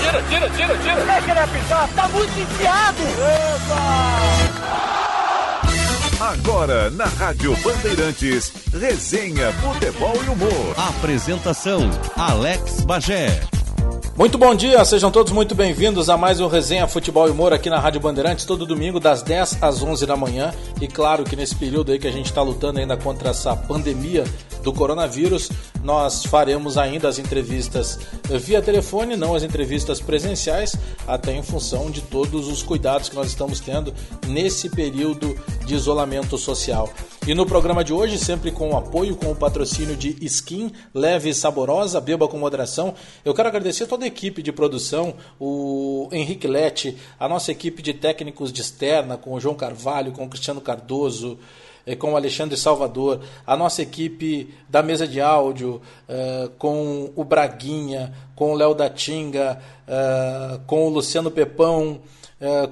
Tira, tira, tira, tira. Deixa ele apitar, tá muito enfiado. Agora, na Rádio Bandeirantes, resenha, futebol e humor. Apresentação, Alex Bagé. Muito bom dia, sejam todos muito bem-vindos a mais um Resenha Futebol e Humor aqui na Rádio Bandeirantes, todo domingo das 10 às 11 da manhã. E claro que nesse período aí que a gente está lutando ainda contra essa pandemia do coronavírus, nós faremos ainda as entrevistas via telefone, não as entrevistas presenciais, até em função de todos os cuidados que nós estamos tendo nesse período de isolamento social. E no programa de hoje, sempre com o apoio, com o patrocínio de Skin, leve e saborosa, beba com moderação, eu quero agradecer toda a equipe de produção, o Henrique Lete, a nossa equipe de técnicos de externa, com o João Carvalho, com o Cristiano Cardoso, com o Alexandre Salvador, a nossa equipe da mesa de áudio, uh, com o Braguinha, com o Léo da Tinga, uh, com o Luciano Pepão,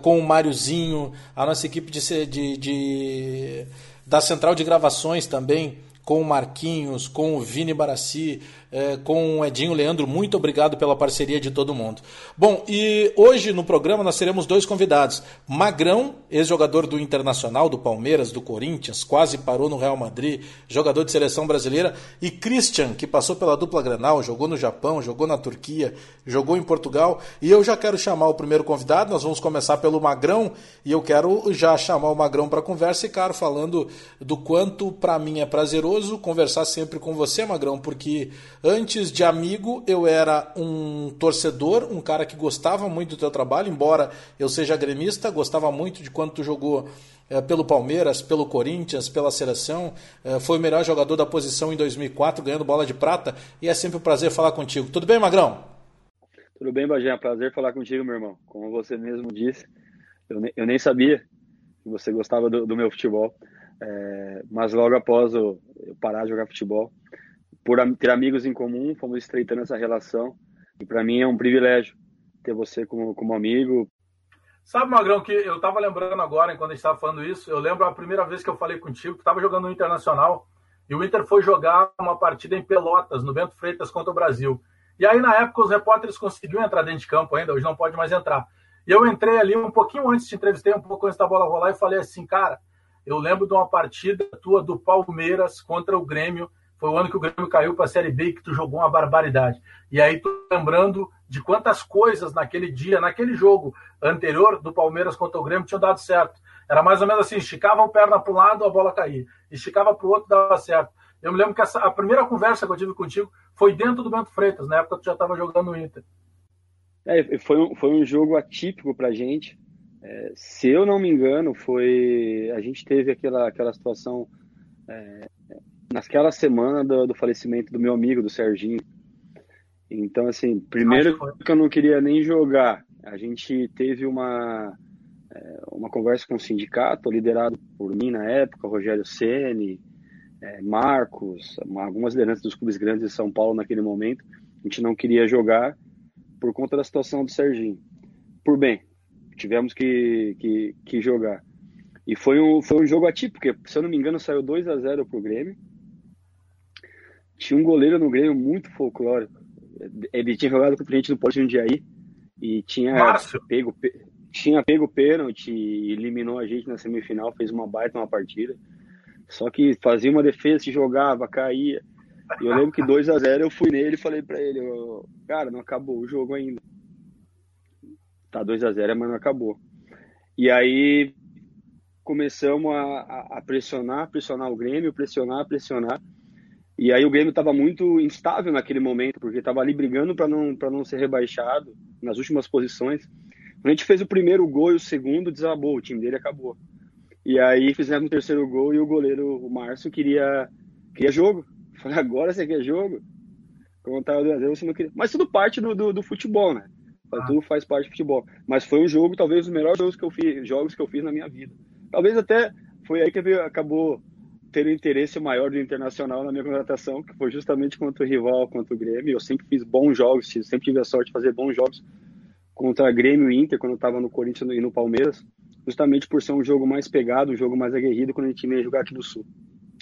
com o Máriozinho, a nossa equipe de, de, de da central de gravações também, com o Marquinhos, com o Vini Barassi, é, com o Edinho Leandro. Muito obrigado pela parceria de todo mundo. Bom, e hoje no programa nós teremos dois convidados. Magrão, ex-jogador do Internacional, do Palmeiras, do Corinthians, quase parou no Real Madrid, jogador de seleção brasileira, e Christian, que passou pela dupla Granal, jogou no Japão, jogou na Turquia, jogou em Portugal. E eu já quero chamar o primeiro convidado, nós vamos começar pelo Magrão, e eu quero já chamar o Magrão para conversa e, claro, falando do quanto para mim é prazeroso conversar sempre com você, Magrão, porque Antes de amigo, eu era um torcedor, um cara que gostava muito do teu trabalho, embora eu seja gremista, gostava muito de quando tu jogou é, pelo Palmeiras, pelo Corinthians, pela seleção. É, foi o melhor jogador da posição em 2004, ganhando bola de prata. E é sempre um prazer falar contigo. Tudo bem, Magrão? Tudo bem, Bagé. É um prazer falar contigo, meu irmão. Como você mesmo disse, eu, ne eu nem sabia que você gostava do, do meu futebol. É, mas logo após eu parar de jogar futebol, por ter amigos em comum, fomos estreitando essa relação. E para mim é um privilégio ter você como, como amigo. Sabe, Magrão, que eu estava lembrando agora, enquanto a gente estava falando isso, eu lembro a primeira vez que eu falei contigo, que estava jogando no Internacional, e o Inter foi jogar uma partida em Pelotas, no Bento Freitas, contra o Brasil. E aí, na época, os repórteres conseguiam entrar dentro de campo ainda, hoje não pode mais entrar. E eu entrei ali um pouquinho antes, te entrevistei um pouco antes da bola rolar e falei assim, cara, eu lembro de uma partida tua do Palmeiras contra o Grêmio, foi o ano que o Grêmio caiu para a Série B que tu jogou uma barbaridade. E aí tô lembrando de quantas coisas naquele dia, naquele jogo anterior do Palmeiras contra o Grêmio tinham dado certo. Era mais ou menos assim, esticava a perna para um lado, a bola caía. Esticava para o outro, dava certo. Eu me lembro que essa, a primeira conversa que eu tive contigo foi dentro do Bento Freitas, na época tu já estava jogando no Inter. É, foi, um, foi um jogo atípico para a gente. É, se eu não me engano, foi a gente teve aquela, aquela situação é, naquela semana do, do, falecimento do meu amigo, do Serginho. Então, assim, primeiro que eu não queria nem jogar, a gente teve uma, é, uma conversa com o sindicato, liderado por mim na época, Rogério Ceni, é, Marcos, algumas lideranças dos clubes grandes de São Paulo naquele momento. A gente não queria jogar por conta da situação do Serginho. Por bem, tivemos que, que, que jogar. E foi um, foi um jogo atípico, porque, se eu não me engano, saiu 2 a 0 pro Grêmio. Tinha um goleiro no Grêmio muito folclórico. Ele tinha jogado com o cliente do Porto Jundiaí e tinha Márcio. pego tinha pego pênalti e eliminou a gente na semifinal, fez uma baita uma partida. Só que fazia uma defesa, jogava, caía. E eu lembro que 2 a 0 eu fui nele e falei para ele, cara, não acabou o jogo ainda. Tá 2 a 0 mas não acabou. E aí começamos a, a pressionar, pressionar o Grêmio, pressionar, pressionar. E aí o Grêmio estava muito instável naquele momento, porque estava ali brigando para não, não ser rebaixado nas últimas posições. Quando a gente fez o primeiro gol e o segundo, desabou, o time dele acabou. E aí fizemos o terceiro gol e o goleiro, o Márcio, queria, queria jogo. Eu falei, agora você quer jogo? Como tava você não queria. Mas tudo parte do, do, do futebol, né? Ah. Tudo faz parte do futebol. Mas foi um jogo, talvez, os melhores jogos que eu fiz, jogos que eu fiz na minha vida. Talvez até foi aí que acabou ter um interesse maior do Internacional na minha contratação, que foi justamente contra o rival, contra o Grêmio. Eu sempre fiz bons jogos, sempre tive a sorte de fazer bons jogos contra Grêmio e Inter, quando eu estava no Corinthians e no Palmeiras, justamente por ser um jogo mais pegado, um jogo mais aguerrido quando a gente ia jogar aqui do Sul.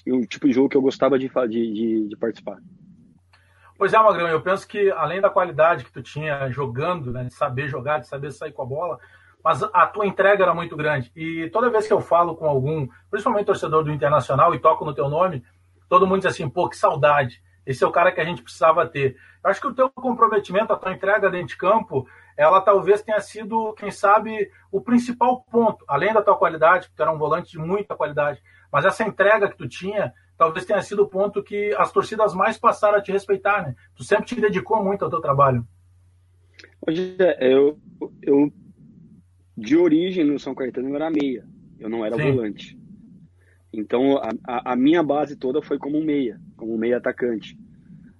E um tipo de jogo que eu gostava de, de, de, participar. Pois é, Magrão, eu penso que além da qualidade que tu tinha jogando, né, de saber jogar, de saber sair com a bola, mas a tua entrega era muito grande. E toda vez que eu falo com algum, principalmente torcedor do Internacional, e toco no teu nome, todo mundo diz assim, pô, que saudade. Esse é o cara que a gente precisava ter. Eu acho que o teu comprometimento, a tua entrega dentro de campo, ela talvez tenha sido, quem sabe, o principal ponto, além da tua qualidade, porque tu era um volante de muita qualidade, mas essa entrega que tu tinha, talvez tenha sido o ponto que as torcidas mais passaram a te respeitar, né? Tu sempre te dedicou muito ao teu trabalho. Hoje, eu, eu de origem no São Caetano eu era meia, eu não era Sim. volante. Então a, a, minha base toda foi como meia, como meia atacante.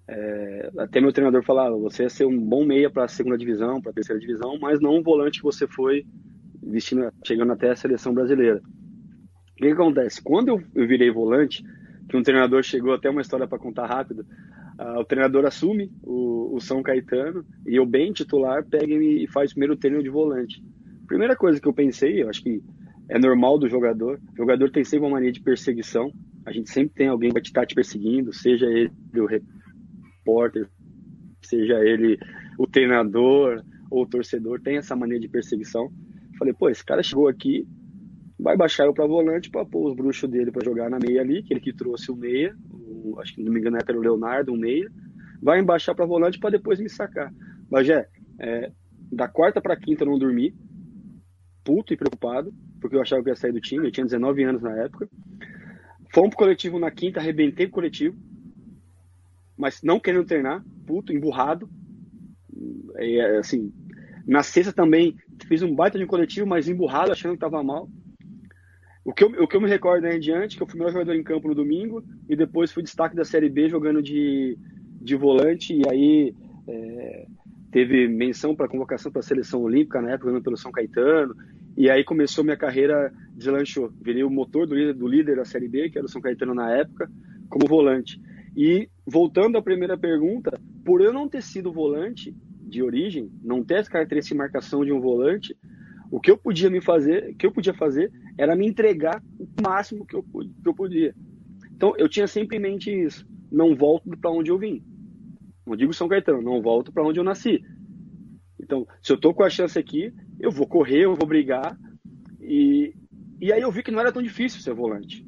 É, até meu treinador falava: você ia ser um bom meia para a segunda divisão, para a terceira divisão, mas não um volante que você foi vestindo, chegando até a seleção brasileira. O que, que acontece? Quando eu, eu, virei volante, que um treinador chegou até uma história para contar rápido, uh, o treinador assume o, o, São Caetano e eu bem titular pega e faz o primeiro treino de volante. Primeira coisa que eu pensei, eu acho que é normal do jogador. O jogador tem sempre uma mania de perseguição. A gente sempre tem alguém que vai estar te perseguindo, seja ele o repórter, seja ele o treinador ou o torcedor, tem essa mania de perseguição. Falei, pô, esse cara chegou aqui, vai baixar eu para volante para pôr os bruxos dele para jogar na meia ali, que ele que trouxe o meia, o, acho que não me engano era o Leonardo, um meia, vai embaixar para volante para depois me sacar. Mas é, é da quarta para quinta eu não dormi, puto e preocupado, porque eu achava que ia sair do time, eu tinha 19 anos na época. Fomos pro coletivo na quinta, arrebentei o coletivo, mas não querendo treinar, puto, emburrado. E, assim, na sexta também fiz um baita de um coletivo, mas emburrado, achando que tava mal. O que, eu, o que eu me recordo aí em diante, que eu fui meu jogador em campo no domingo e depois fui destaque da Série B jogando de, de volante e aí é, teve menção para convocação para a seleção olímpica na época, jogando pelo São Caetano. E aí começou minha carreira, deslanchou. Virei o motor do líder, do líder da Série B, que era o São Caetano na época, como volante. E voltando à primeira pergunta, por eu não ter sido volante de origem, não ter as características de marcação de um volante, o que eu podia me fazer, que eu podia fazer era me entregar o máximo que eu, que eu podia. Então eu tinha sempre em mente isso. Não volto para onde eu vim. Não digo São Caetano, não volto para onde eu nasci. Então, se eu tô com a chance aqui, eu vou correr, eu vou brigar. E, e aí eu vi que não era tão difícil ser volante.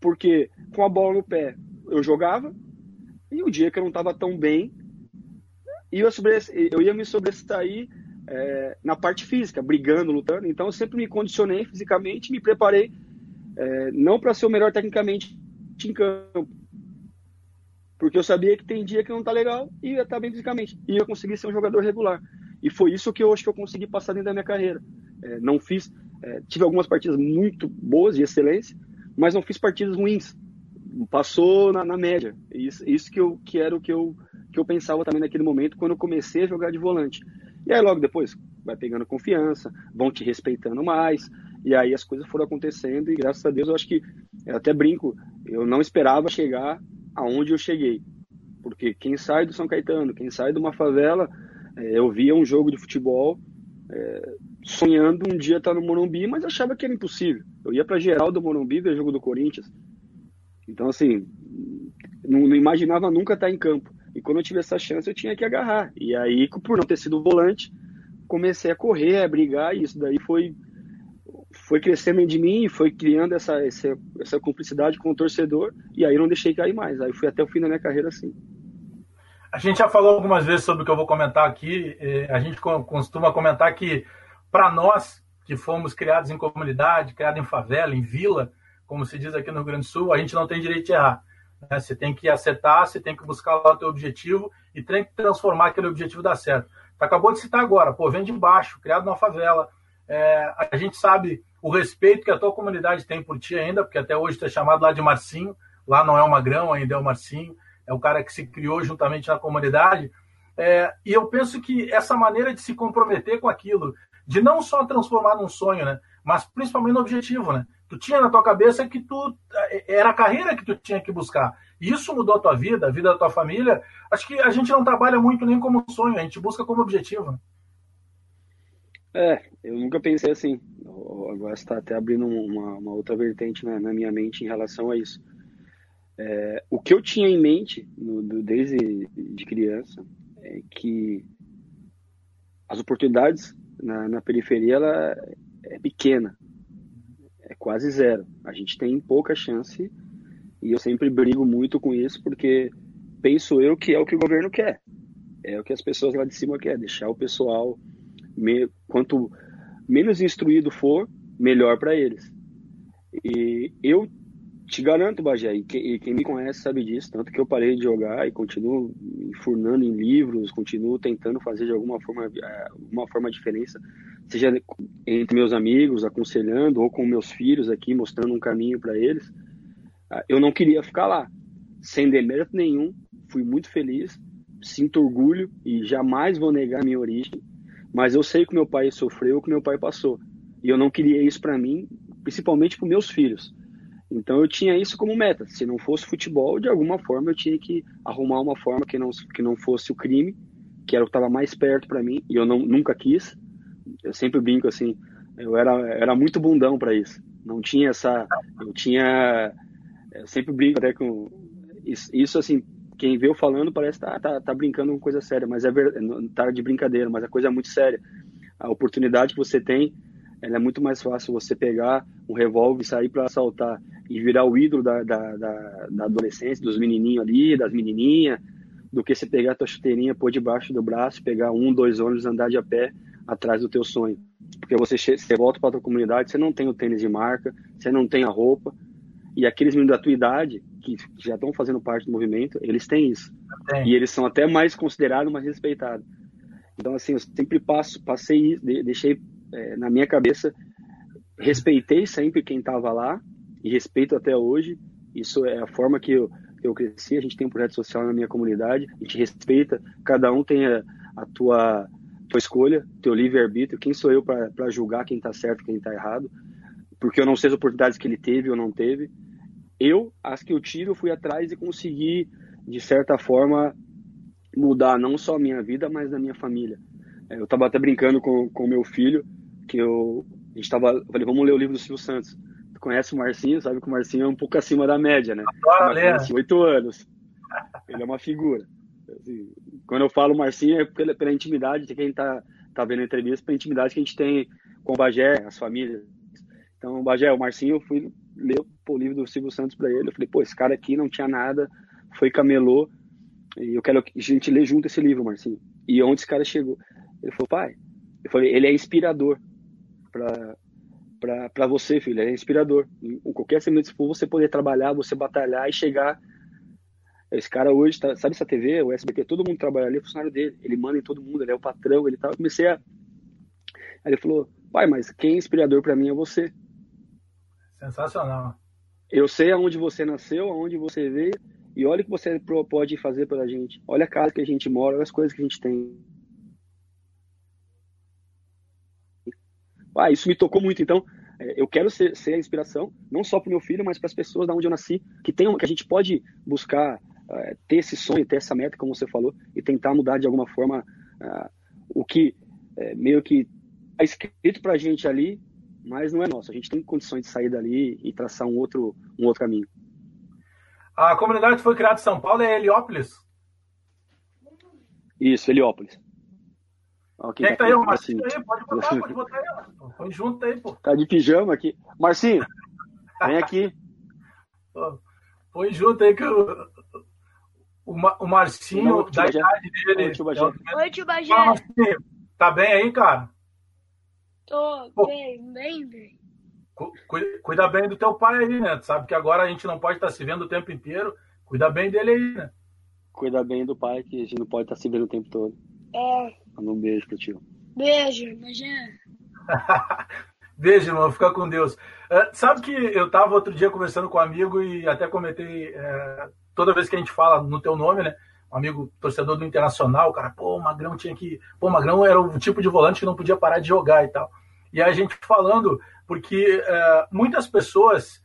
Porque com a bola no pé eu jogava, e o dia que eu não estava tão bem, eu, eu ia me sobressair é, na parte física, brigando, lutando. Então eu sempre me condicionei fisicamente, me preparei, é, não para ser o melhor tecnicamente em campo, porque eu sabia que tem dia que não tá legal e ia estar tá bem fisicamente. E eu consegui ser um jogador regular. E foi isso que eu acho que eu consegui passar dentro da minha carreira. É, não fiz. É, tive algumas partidas muito boas, de excelência, mas não fiz partidas ruins. Passou na, na média. Isso, isso que, eu, que era o que eu, que eu pensava também naquele momento, quando eu comecei a jogar de volante. E aí, logo depois, vai pegando confiança, vão te respeitando mais. E aí as coisas foram acontecendo. E graças a Deus, eu acho que. Eu até brinco, eu não esperava chegar aonde eu cheguei. Porque quem sai do São Caetano, quem sai de uma favela, é, eu via um jogo de futebol é, sonhando um dia estar no Morumbi, mas achava que era impossível. Eu ia para geral do Morumbi ver jogo do Corinthians. Então, assim, não, não, imaginava nunca estar em campo. E quando eu tive essa chance, eu tinha que agarrar. E aí, por não ter sido volante, comecei a correr, a brigar, e isso daí foi foi crescendo de mim, foi criando essa, essa, essa cumplicidade com o torcedor, e aí não deixei cair mais. Aí fui até o fim da minha carreira assim. A gente já falou algumas vezes sobre o que eu vou comentar aqui. A gente costuma comentar que, para nós que fomos criados em comunidade, criados em favela, em vila, como se diz aqui no Rio Grande do Sul, a gente não tem direito de errar. Né? Você tem que acertar, você tem que buscar lá o teu objetivo e tem que transformar aquele objetivo dar certo. Tu acabou de citar agora, pô, vem de baixo, criado na favela. É, a gente sabe o respeito que a tua comunidade tem por ti ainda, porque até hoje tu é chamado lá de Marcinho, lá não é o Magrão, ainda é o Marcinho, é o cara que se criou juntamente na comunidade. É, e eu penso que essa maneira de se comprometer com aquilo, de não só transformar num sonho, né, mas principalmente no objetivo, né? Tu tinha na tua cabeça que tu é, era a carreira que tu tinha que buscar. E isso mudou a tua vida, a vida da tua família. Acho que a gente não trabalha muito nem como sonho, a gente busca como objetivo. Né? É, eu nunca pensei assim. Agora está até abrindo uma, uma outra vertente na, na, minha mente em relação a isso. É, o que eu tinha em mente no, do, desde de criança é que as oportunidades na, na periferia ela é pequena, é quase zero. A gente tem pouca chance e eu sempre brigo muito com isso porque penso eu que é o que o governo quer, é o que as pessoas lá de cima querem, deixar o pessoal me, quanto menos instruído for, melhor para eles. E eu te garanto, Bagé, e, que, e, quem me conhece sabe disso, tanto que eu parei de jogar e continuo enfurnando em livros, continuo tentando fazer de alguma forma, é, alguma forma diferença, seja entre meus amigos, aconselhando, ou com meus filhos aqui, mostrando um caminho para eles. Ah, eu não queria ficar lá, sem demérito nenhum, fui muito feliz, sinto orgulho e jamais vou negar minha origem, mas eu sei que meu pai sofreu, que meu pai passou, e eu não queria isso para mim, principalmente para meus filhos. Então eu tinha isso como meta. Se não fosse futebol, de alguma forma eu tinha que arrumar uma forma que não, que não fosse o crime, que era o que estava mais perto para mim, e eu não, nunca quis. Eu sempre brinco assim, eu era, era muito bundão para isso. Não tinha essa. Eu tinha. Eu sempre brinco até com. Isso, assim, quem vê eu falando parece que tá, tá, tá brincando com coisa séria, mas é verdade, tá de brincadeira, mas a coisa é muito séria. A oportunidade que você tem, é muito mais fácil você pegar um revólver e sair para assaltar e virar o ídolo da, da, da, da, adolescência, dos menininhos ali, das menininhas, do que você pegar a tua chuteirinha, pôr debaixo do braço, pegar um, dois ônibus, andar de a pé atrás do teu sonho. Porque você, você volta para a tua comunidade, você não tem o tênis de marca, você não tem a roupa, e aqueles meninos da tua idade, que já estão fazendo parte do movimento, eles têm isso. É. E eles são até mais considerados, mais respeitados. Então, assim, eu sempre passo, passei, deixei é, na minha cabeça, respeitei sempre quem estava lá, e respeito até hoje. Isso é a forma que eu, eu cresci. A gente tem um projeto social na minha comunidade, a gente respeita, cada um tem a, a tua, tua escolha, teu livre-arbítrio. Quem sou eu para julgar quem está certo e quem está errado? Porque eu não sei as oportunidades que ele teve ou não teve. Eu, as que eu tive, eu fui atrás e consegui, de certa forma, mudar não só a minha vida, mas a minha família. É, eu estava até brincando com o meu filho, que eu, a gente estava, falei, vamos ler o livro do Silvio Santos conhece o Marcinho, sabe que o Marcinho é um pouco acima da média, né? Adoro Oito anos. Ele é uma figura. Assim, quando eu falo Marcinho é pela, pela intimidade de quem tá, tá vendo a entrevista, pela intimidade que a gente tem com o Bagé, as famílias. Então, Bagé, o Marcinho, eu fui ler o livro do Silvio Santos para ele. Eu falei, pô, esse cara aqui não tinha nada, foi camelô, e eu quero que a gente lê junto esse livro, Marcinho. E onde esse cara chegou? Ele falou, pai, eu falei, ele é inspirador para você, filho. É inspirador. Em qualquer segmento se for, você poder trabalhar, você batalhar e chegar. Esse cara hoje, tá, sabe essa TV, o SBT, todo mundo trabalha ali, é funcionário dele. Ele manda em todo mundo, ele é o patrão, ele tá. Eu comecei a. Aí ele falou, pai, mas quem é inspirador para mim é você. Sensacional. Eu sei aonde você nasceu, aonde você veio, e olha o que você pode fazer pela gente. Olha a casa que a gente mora, olha as coisas que a gente tem. Ah, isso me tocou muito. Então, é, eu quero ser, ser a inspiração, não só para o meu filho, mas para as pessoas da onde eu nasci, que tem, que a gente pode buscar uh, ter esse sonho, ter essa meta, como você falou, e tentar mudar de alguma forma uh, o que é, meio que está escrito para a gente ali, mas não é nosso. A gente tem condições de sair dali e traçar um outro, um outro caminho. A comunidade foi criada em São Paulo é Heliópolis? Isso, Heliópolis. Quem é que tá aí? O Marcinho aí, pode botar, pode botar aí. Põe junto aí, pô. Tá de pijama aqui. Marcinho, vem aqui. Põe junto aí que o, o, Marcinho, Não, da idade dele. Oi, tio Bagé. Oi, tio Bagé. Tá bem aí, cara? Tô pô. bem, bem, bem. Cuida bem do teu pai aí, né? Tu sabe que agora a gente não pode estar se vendo o tempo inteiro. Cuida bem dele aí, né? Cuida bem do pai, que a gente não pode estar se vendo o tempo todo. É. Manda um beijo pro tio. Beijo, beijo. beijo, irmão. Fica com Deus. Uh, sabe que eu tava outro dia conversando com um amigo e até comentei, uh, toda vez que a gente fala no teu nome, né? Um amigo torcedor do Internacional, o cara, pô, o Magrão tinha que. Pô, o Magrão era o tipo de volante que não podia parar de jogar e tal. E a gente falando, porque uh, muitas pessoas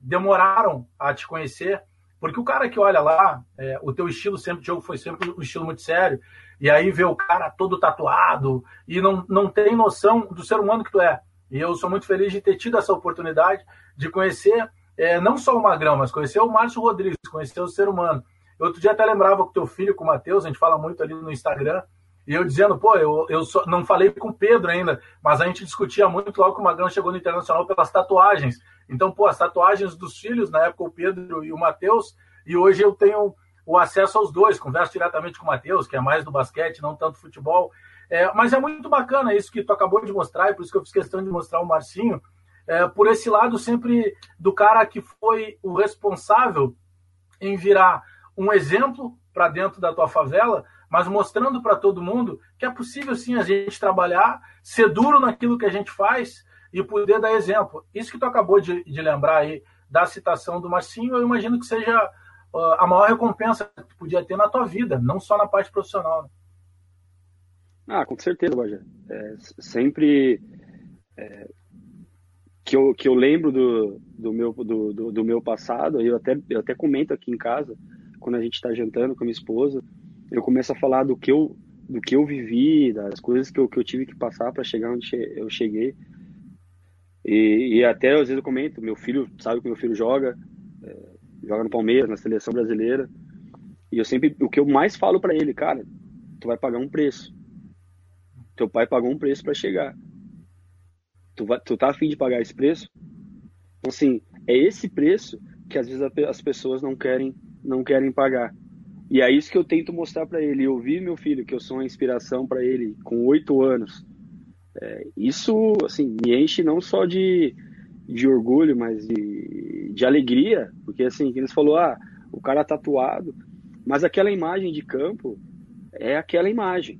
demoraram a te conhecer porque o cara que olha lá, é, o teu estilo sempre de jogo foi sempre um estilo muito sério, e aí vê o cara todo tatuado e não, não tem noção do ser humano que tu é. E eu sou muito feliz de ter tido essa oportunidade de conhecer é, não só o Magrão, mas conhecer o Márcio Rodrigues, conhecer o ser humano. Outro dia até lembrava com teu filho, com o Matheus, a gente fala muito ali no Instagram, e eu dizendo, pô, eu, eu só, não falei com o Pedro ainda, mas a gente discutia muito logo que o Magrão chegou no Internacional pelas tatuagens. Então, pô, as tatuagens dos filhos, na época o Pedro e o Matheus, e hoje eu tenho o acesso aos dois, converso diretamente com o Matheus, que é mais do basquete, não tanto futebol. É, mas é muito bacana isso que tu acabou de mostrar, e por isso que eu fiz questão de mostrar o Marcinho, é, por esse lado sempre do cara que foi o responsável em virar um exemplo para dentro da tua favela, mas mostrando para todo mundo que é possível sim a gente trabalhar, ser duro naquilo que a gente faz e poder dar exemplo. Isso que tu acabou de, de lembrar aí da citação do Marcinho, eu imagino que seja uh, a maior recompensa que tu podia ter na tua vida, não só na parte profissional. Né? Ah, com certeza, Roger. É, sempre é, que, eu, que eu lembro do, do, meu, do, do, do, meu passado, eu até, eu até comento aqui em casa, quando a gente está jantando com a minha esposa, eu começo a falar do que eu, do que eu vivi, das coisas que eu, que eu tive que passar para chegar onde eu cheguei. E, e, até às vezes eu comento, meu filho sabe que meu filho joga, é, joga no Palmeiras, na seleção brasileira. E eu sempre, o que eu mais falo para ele, cara, tu vai pagar um preço. Teu pai pagou um preço para chegar. Tu, vai, tu tá afim de pagar esse preço? Então, assim, é esse preço que às vezes as pessoas não querem, não querem pagar. E é isso que eu tento mostrar para ele. Eu vi meu filho, que eu sou uma inspiração para ele, com oito anos. É, isso, assim, me enche não só de, de orgulho, mas de, de alegria, porque, assim, eles falou, ah, o cara tatuado, mas aquela imagem de campo é aquela imagem.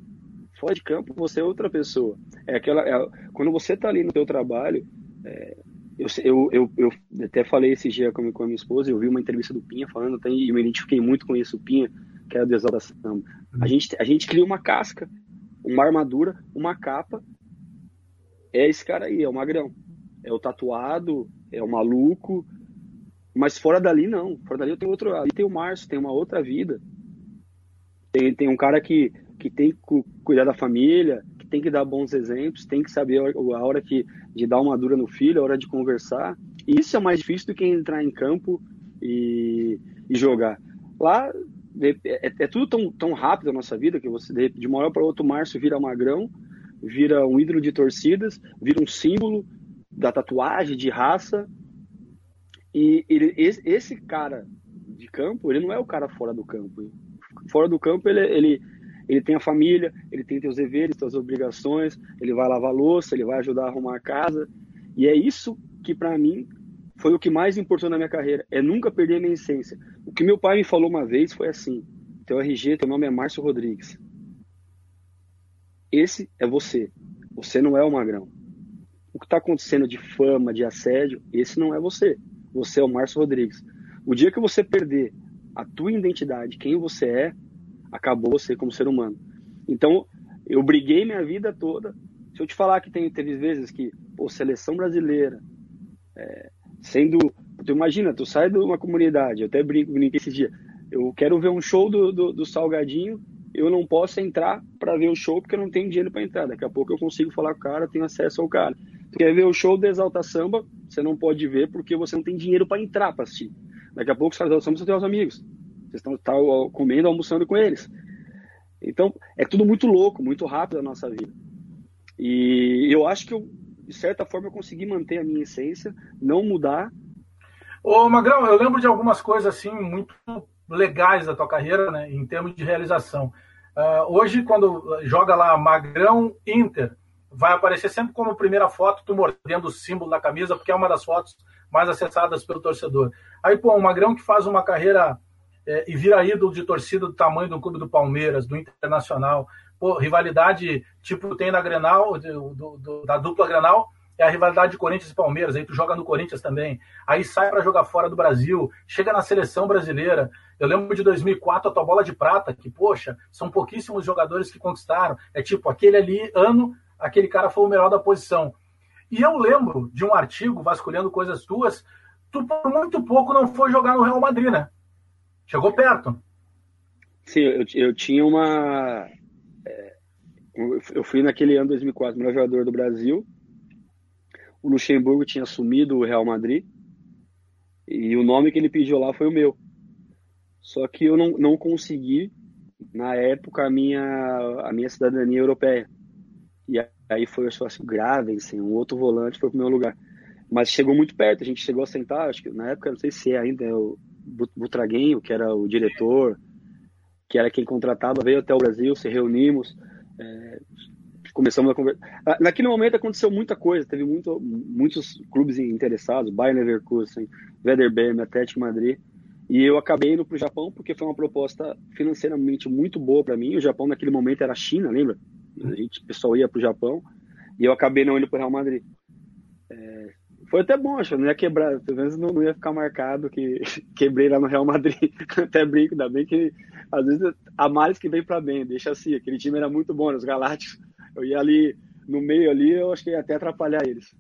Fora de campo, você é outra pessoa. É aquela, é, quando você está ali no seu trabalho, é, eu, eu, eu, até falei esse dia com, com a minha esposa, eu vi uma entrevista do Pinha falando, e eu me identifiquei muito com isso, o Pinha, que era do Exalta Samba. A gente, a gente cria uma casca, uma armadura, uma capa. É esse cara aí, é o magrão. É o tatuado, é o maluco. Mas fora dali, não. Fora dali eu tenho outro. Ali tem o Márcio, tem uma outra vida. Tem, tem um cara que, que tem que cuidar da família, tem que dar bons exemplos, tem que saber a hora que, de dar uma dura no filho, a hora de conversar. E isso é mais difícil do que entrar em campo e, e jogar. Lá é, é, tudo tão, tão rápido a nossa vida que você de uma hora para outra o Márcio vira magrão, vira um ídolo de torcidas, vira um símbolo da tatuagem, de raça. E ele, esse, cara de campo, ele não é o cara fora do campo. Fora do campo, ele, ele, ele tem a família, ele tem seus deveres, suas obrigações, ele vai lavar louça, ele vai ajudar a arrumar a casa. E é isso que, para mim, foi o que mais importou na minha carreira, é nunca perder a minha essência. O que meu pai me falou uma vez foi assim: teu RG, teu nome é Márcio Rodrigues. Esse é você. Você não é o Magrão. O que está acontecendo de fama, de assédio, esse não é você. Você é o Márcio Rodrigues. O dia que você perder a tua identidade, quem você é, acabou você como ser humano. Então, eu briguei minha vida toda. Se eu te falar que tem, teve vezes que, pô, seleção brasileira, é, sendo. Tu imagina, tu sai de uma comunidade, eu até brinco, brinquei esse dia. Eu quero ver um show do, do, do Salgadinho, eu não posso entrar para ver o show porque eu não tenho dinheiro para entrar. Daqui a pouco eu consigo falar com o cara, tenho acesso ao cara. Tu quer ver o show do Exalta Samba, você não pode ver porque você não tem dinheiro para entrar para assistir. Daqui a pouco os caras do Samba são teus amigos. Vocês estão tá, comendo, almoçando com eles. Então, é tudo muito louco, muito rápido a nossa vida. E eu acho que eu, de certa forma, eu consegui manter a minha essência, não mudar. Ô, Magrão, eu lembro de algumas coisas assim muito legais da tua carreira, né, em termos de realização. Uh, hoje, quando joga lá Magrão Inter, vai aparecer sempre como primeira foto tu mordendo o símbolo da camisa, porque é uma das fotos mais acessadas pelo torcedor. Aí, pô, o Magrão que faz uma carreira é, e vira ídolo de torcida do tamanho do clube do Palmeiras, do Internacional. Pô, rivalidade tipo tem na Grenal, do, do, da dupla Grenal, é a rivalidade de Corinthians e Palmeiras. Aí tu joga no Corinthians também. Aí sai para jogar fora do Brasil, chega na seleção brasileira. Eu lembro de 2004 a tua bola de prata, que, poxa, são pouquíssimos jogadores que conquistaram. É tipo, aquele ali, ano, aquele cara foi o melhor da posição. E eu lembro de um artigo vasculhando coisas tuas, tu por muito pouco não foi jogar no Real Madrid, né? Chegou perto. Sim, eu, eu tinha uma. É, eu fui naquele ano 2004, melhor jogador do Brasil. O Luxemburgo tinha assumido o Real Madrid. E o nome que ele pediu lá foi o meu. Só que eu não, não consegui, na época, a minha, a minha cidadania europeia. E aí foi, eu acho, Gravensen, um outro volante foi pro meu lugar. Mas chegou muito perto, a gente chegou a sentar, acho que na época, não sei se é ainda, é Butraguinho, que era o diretor, que era quem contratava, veio até o Brasil, se reunimos, é, começamos a conversar. Naquele momento aconteceu muita coisa, teve muito, muitos clubes interessados, Bayern Leverkusen, Werder Bremen, Atlético Madrid, e eu acabei indo para o Japão porque foi uma proposta financeiramente muito boa para mim. O Japão naquele momento era a China, lembra? A gente, o pessoal ia para o Japão e eu acabei não indo para o Real Madrid. É, foi até bom, acho, não ia quebrar, pelo menos não, não ia ficar marcado que quebrei lá no Real Madrid. até brinco, ainda bem que às vezes há males que vem para bem, deixa assim, aquele time era muito bom, os Galácticos. Eu ia ali no meio ali, eu acho que ia até atrapalhar eles.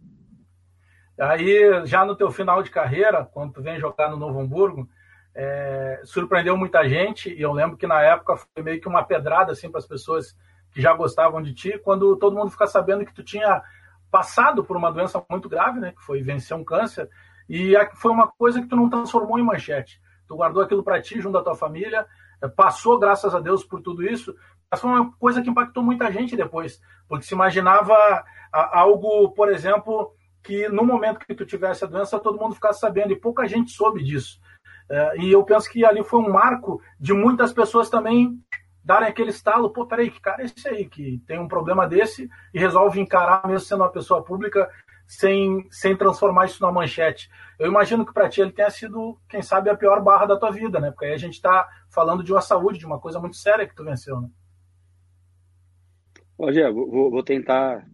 Aí, já no teu final de carreira, quando tu vem jogar no Novo Hamburgo, é, surpreendeu muita gente e eu lembro que na época foi meio que uma pedrada assim para as pessoas que já gostavam de ti, quando todo mundo fica sabendo que tu tinha passado por uma doença muito grave, né, que foi vencer um câncer, e foi uma coisa que tu não transformou em manchete. Tu guardou aquilo para ti junto à tua família, é, passou, graças a Deus, por tudo isso, mas foi uma coisa que impactou muita gente depois, porque se imaginava algo, por exemplo, que no momento que tu tivesse a doença, todo mundo ficasse sabendo, e pouca gente soube disso. É, e eu penso que ali foi um marco de muitas pessoas também darem aquele estalo, pô, peraí, que cara é esse aí que tem um problema desse e resolve encarar, mesmo sendo uma pessoa pública, sem, sem transformar isso na manchete. Eu imagino que para ti ele tenha sido, quem sabe, a pior barra da tua vida, né? Porque aí a gente está falando de uma saúde, de uma coisa muito séria que tu venceu, né? Rogério, vou, vou tentar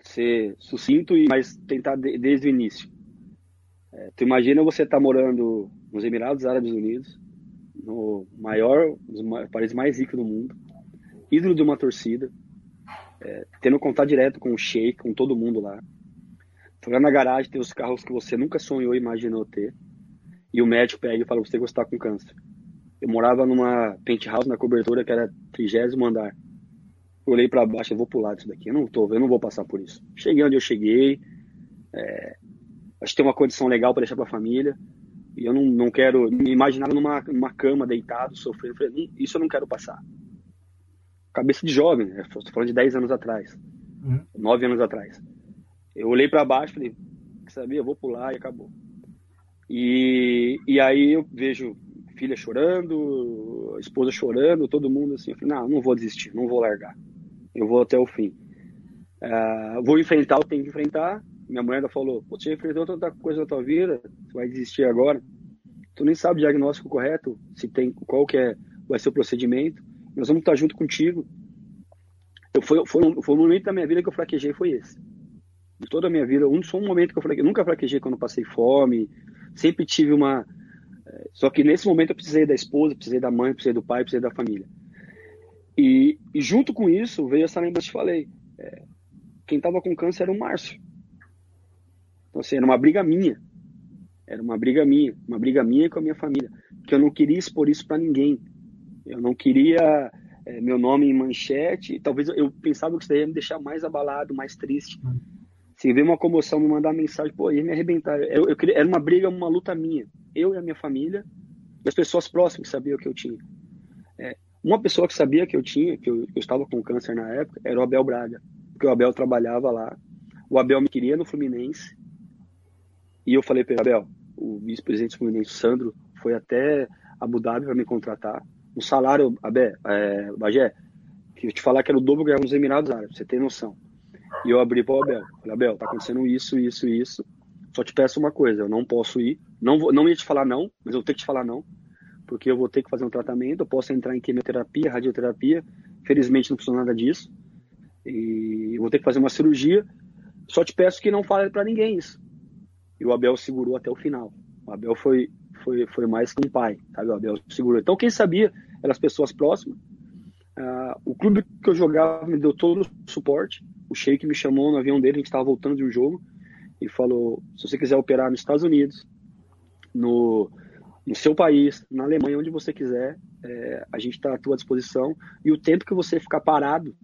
ser sucinto, mas tentar de, desde o início. É, tu imagina você estar tá morando nos Emirados Árabes Unidos, no maior, dos países mais ricos do mundo, ídolo de uma torcida, é, tendo contato direto com o Sheik, com todo mundo lá. Chegar na garagem, ter os carros que você nunca sonhou e imaginou ter. E o médico pega e fala: Você está com câncer. Eu morava numa penthouse na cobertura que era trigésimo andar. Eu olhei para baixo, eu vou pular disso daqui. Eu não tô, eu não vou passar por isso. Cheguei onde eu cheguei. É, acho que tem uma condição legal para deixar para a família. E eu não, não quero me imaginar numa, numa cama deitado, sofrendo. Falei, isso eu não quero passar. Cabeça de jovem, né? Estou falando de 10 anos atrás, uhum. 9 anos atrás. Eu olhei para baixo falei, sabia, eu vou pular e acabou. E, e aí eu vejo filha chorando, esposa chorando, todo mundo assim. Eu falei, não, não vou desistir, não vou largar. Eu vou até o fim. Uh, vou enfrentar o que tenho que enfrentar minha mulher ainda falou, você enfrentou tanta coisa na tua vida, você vai desistir agora. Tu nem sabe o diagnóstico correto, se tem, qual que é, vai ser o procedimento. Nós vamos estar junto contigo. Eu, foi, foi, um, foi um momento da minha vida que eu fraquejei, foi esse. De toda a minha vida, um, só um momento que eu fraquejei. Nunca fraquejei quando passei fome, sempre tive uma... Eh, só que nesse momento eu precisei da esposa, precisei da mãe, precisei do pai, precisei da família. E, e junto com isso veio essa lembrança que eu te falei. É, quem estava com câncer era o Márcio. Então, assim, era uma briga minha. Era uma briga minha, uma briga minha com a minha família, que eu não queria expor isso para ninguém. Eu não queria é, meu nome em manchete. Talvez eu pensava que isso daí ia me deixar mais abalado, mais triste. Se ver uma comoção, me mandar mensagem, pô, ia me arrebentar. Eu, eu queria, era uma briga, uma luta minha. Eu e a minha família, e as pessoas próximas sabiam que eu tinha. É, uma pessoa que sabia que eu tinha, que eu, eu estava com câncer na época, era o Abel Braga, porque o Abel trabalhava lá. O Abel me queria no Fluminense, e eu falei para ele, Abel, o vice-presidente do Fluminense, Sandro, foi até Abu Dhabi para me contratar. Um salário, Abel, é, Bagé, que eu te falar que era o dobro que nos Emirados Árabes, você tem noção. E eu abri para o Abel. Falei, Abel, tá acontecendo isso, isso, isso. Só te peço uma coisa, eu não posso ir. Não, vou, não ia te falar não, mas eu tenho que te falar não. Porque eu vou ter que fazer um tratamento, eu posso entrar em quimioterapia, radioterapia. Felizmente não funciona nada disso. E eu vou ter que fazer uma cirurgia. Só te peço que não fale para ninguém isso. E o Abel segurou até o final. O Abel foi, foi, foi mais que um pai, sabe? O Abel segurou. Então, quem sabia eram as pessoas próximas. Uh, o clube que eu jogava me deu todo o suporte. O Sheik me chamou no avião dele, a gente estava voltando de um jogo, e falou: se você quiser operar nos Estados Unidos, no, no seu país, na Alemanha, onde você quiser, é, a gente está à tua disposição. E o tempo que você ficar parado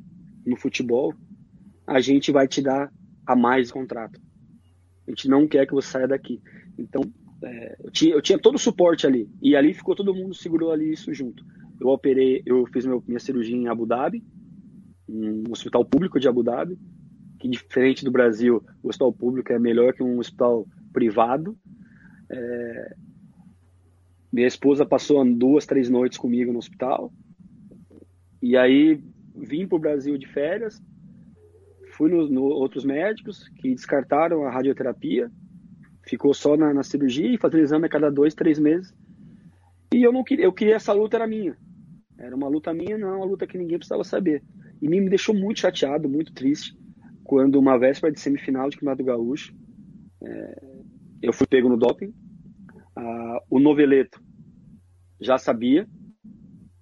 no futebol, a gente vai te dar a mais contrato. A gente não quer que você saia daqui. Então, é, eu, tinha, eu tinha todo o suporte ali. E ali ficou todo mundo, segurou ali isso junto. Eu operei, eu fiz meu, minha cirurgia em Abu Dhabi, um hospital público de Abu Dhabi, que diferente do Brasil, o hospital público é melhor que um hospital privado. É, minha esposa passou duas, três noites comigo no hospital. E aí vim para o Brasil de férias, fui nos no outros médicos que descartaram a radioterapia, ficou só na, na cirurgia e fazendo exame a cada dois, três meses. E eu não queria, eu queria essa luta era minha. Era uma luta minha, não uma luta que ninguém precisava saber. E me deixou muito chateado, muito triste, quando uma véspera de semifinal de Campeonato Gaúcho, é, eu fui pego no doping. Ah, o Noveleto já sabia.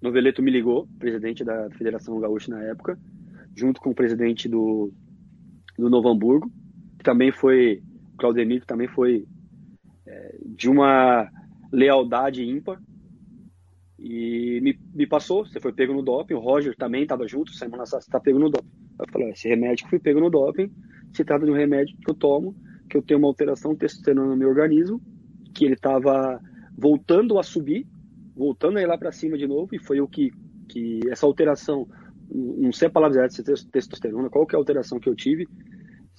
Noveleto me ligou, presidente da Federação Gaúcha na época, junto com o presidente do, do Novo Hamburgo, que também foi, Claudemir, que também foi é, de uma lealdade ímpar. E me, me passou, você foi pego no doping, o Roger também estava junto, passada você está pego no doping. Eu falei, esse remédio que fui pego no doping, se trata de um remédio que eu tomo, que eu tenho uma alteração testosterona no meu organismo, que ele estava voltando a subir, voltando a ir lá para cima de novo, e foi o que, que essa alteração, não sei a palavra de testosterona, qual que é a alteração que eu tive,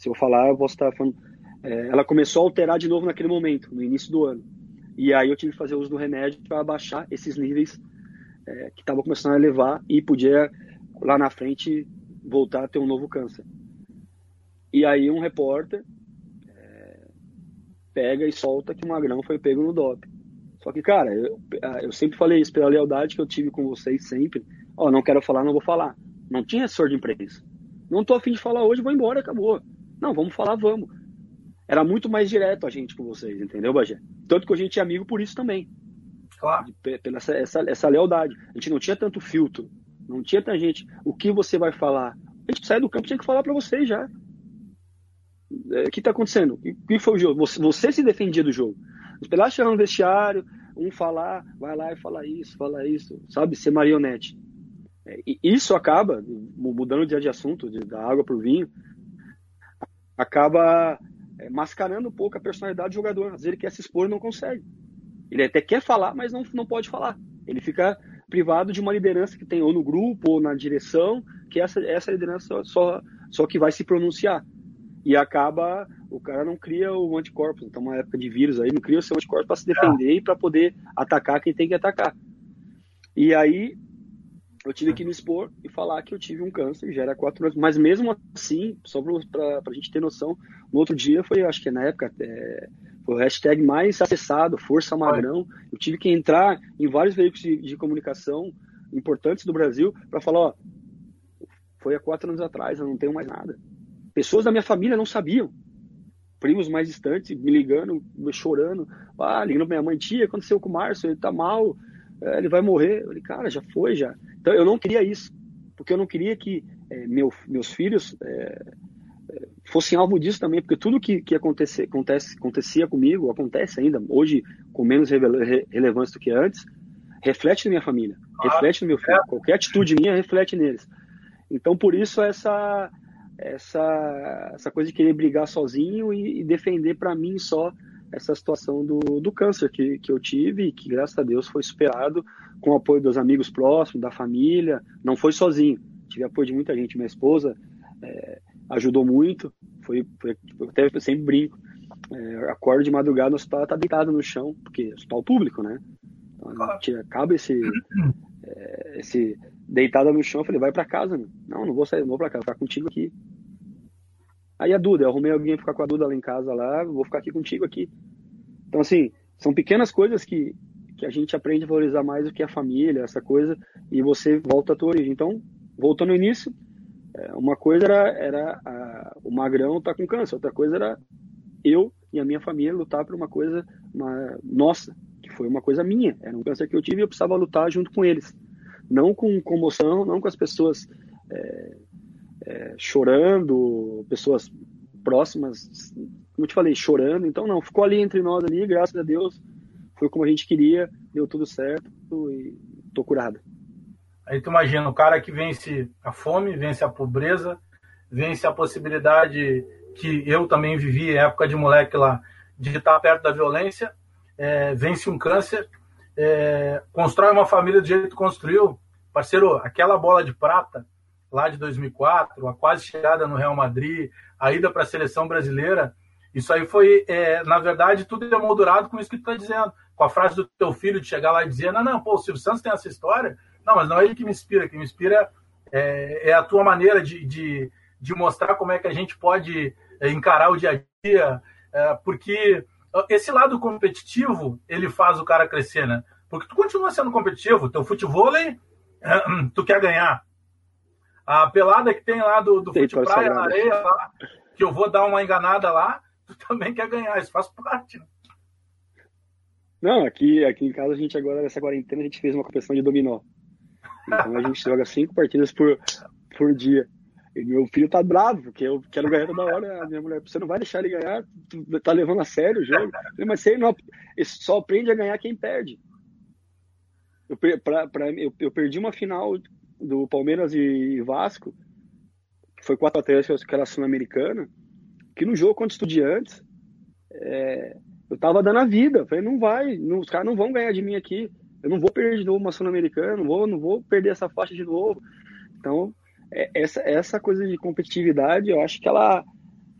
se eu falar, eu posso estar falando, é, ela começou a alterar de novo naquele momento, no início do ano. E aí eu tive que fazer uso do remédio para abaixar esses níveis é, que estavam começando a elevar e podia lá na frente voltar a ter um novo câncer. E aí um repórter é, pega e solta que o Magrão foi pego no doping. Só que, cara, eu, eu sempre falei isso pela lealdade que eu tive com vocês sempre. Ó, não quero falar, não vou falar. Não tinha assessor de imprensa. Não tô afim de falar hoje, vou embora, acabou. Não, vamos falar, vamos. Era muito mais direto a gente com vocês, entendeu, Bagé? Tanto que a gente é amigo por isso também. Claro. Pela essa, essa, essa lealdade. A gente não tinha tanto filtro. Não tinha tanta gente. O que você vai falar? A gente sai do campo tinha que falar para vocês já. É, o que está acontecendo? O que foi o jogo? Você, você se defendia do jogo. Os pedaços chegando no vestiário, um falar, vai lá e fala isso, fala isso, sabe? Ser marionete. É, e isso acaba, mudando de assunto, de, da água para o vinho, acaba é, mascarando um pouco a personalidade do jogador. Às vezes ele quer se expor e não consegue. Ele até quer falar, mas não, não pode falar. Ele fica privado de uma liderança que tem ou no grupo ou na direção, que essa, essa liderança só, só que vai se pronunciar. E acaba, o cara não cria o anticorpo. Então, uma época de vírus aí, não cria o seu anticorpo para se defender e para poder atacar quem tem que atacar. E aí, eu tive que me expor e falar que eu tive um câncer, já era quatro anos. Mas mesmo assim, só para a gente ter noção, no outro dia foi, acho que na época, é, foi o hashtag mais acessado, Força Magrão. Eu tive que entrar em vários veículos de, de comunicação importantes do Brasil para falar, ó, foi há quatro anos atrás, eu não tenho mais nada. Pessoas da minha família não sabiam. Primos mais distantes me ligando, chorando. Ah, ligando pra minha mãe, tia, aconteceu com o Márcio, ele tá mal, é, ele vai morrer. Eu falei, cara, já foi, já. Então eu não queria isso, porque eu não queria que é, meu, meus filhos é, é fossem alvo disso também, porque tudo que, que acontece, acontece, acontecia comigo, acontece ainda, hoje com menos relevância do que antes, reflete na minha família, reflete no meu filho. Qualquer atitude minha reflete neles. Então, por isso, essa, essa, essa coisa de querer brigar sozinho e, e defender para mim só essa situação do, do câncer que, que eu tive e que, graças a Deus, foi superado com o apoio dos amigos próximos, da família. Não foi sozinho, tive apoio de muita gente. Minha esposa é, ajudou muito, foi, foi até eu sempre brinco. É, acordo de madrugada no hospital, tá deitado no chão, porque é hospital público, né? Então, acaba esse, é, esse deitada no chão, eu falei, vai para casa. Não, não vou sair, não vou para casa, vou ficar contigo aqui. Aí a Duda, eu arrumei alguém ficar com a Duda lá em casa lá, vou ficar aqui contigo aqui. Então, assim, são pequenas coisas que, que a gente aprende a valorizar mais do que a família, essa coisa, e você volta à tua origem. Então, voltando no início, é, uma coisa era, era a, o magrão tá com câncer, outra coisa era eu e a minha família lutar por uma coisa uma, nossa, que foi uma coisa minha. Era um câncer que eu tive e eu precisava lutar junto com eles não com comoção, não com as pessoas é, é, chorando, pessoas próximas, como eu te falei, chorando. Então, não, ficou ali entre nós ali, graças a Deus, foi como a gente queria, deu tudo certo e tô curado. Aí tu imagina, o cara que vence a fome, vence a pobreza, vence a possibilidade que eu também vivi, época de moleque lá, de estar perto da violência, é, vence um câncer, é, constrói uma família do jeito que construiu. Parceiro, aquela bola de prata lá de 2004, a quase chegada no Real Madrid, a ida para a seleção brasileira, isso aí foi, é, na verdade, tudo é moldurado com isso que tu está dizendo. Com a frase do teu filho de chegar lá e dizer: não, não, pô, o Silvio Santos tem essa história. Não, mas não é ele que me inspira, que me inspira é, é a tua maneira de, de, de, mostrar como é que a gente pode é, encarar o dia a dia, é, porque esse lado competitivo ele faz o cara crescer, né? Porque tu continua sendo competitivo, teu futebol, tu quer ganhar. A pelada que tem lá do, do futebol praia na areia lá, que eu vou dar uma enganada lá, tu também quer ganhar, isso faz parte. Né? Não, aqui, aqui em casa a gente agora, nessa quarentena, a gente fez uma competição de dominó. Então a gente joga cinco partidas por, por dia. E meu filho tá bravo, porque eu quero ganhar toda hora. A minha mulher, você não vai deixar ele ganhar, tu tá levando a sério o jogo. Mas você não, só aprende a ganhar quem perde. Eu, pra, pra, eu, eu perdi uma final do Palmeiras e Vasco, que foi 4x3, que era sul-americana, que no jogo contra estudiantes, é, eu tava dando a vida. Falei, não vai, não, os caras não vão ganhar de mim aqui. Eu não vou perder de novo uma sul-americana, não vou, não vou perder essa faixa de novo. Então, é, essa, essa coisa de competitividade, eu acho que ela.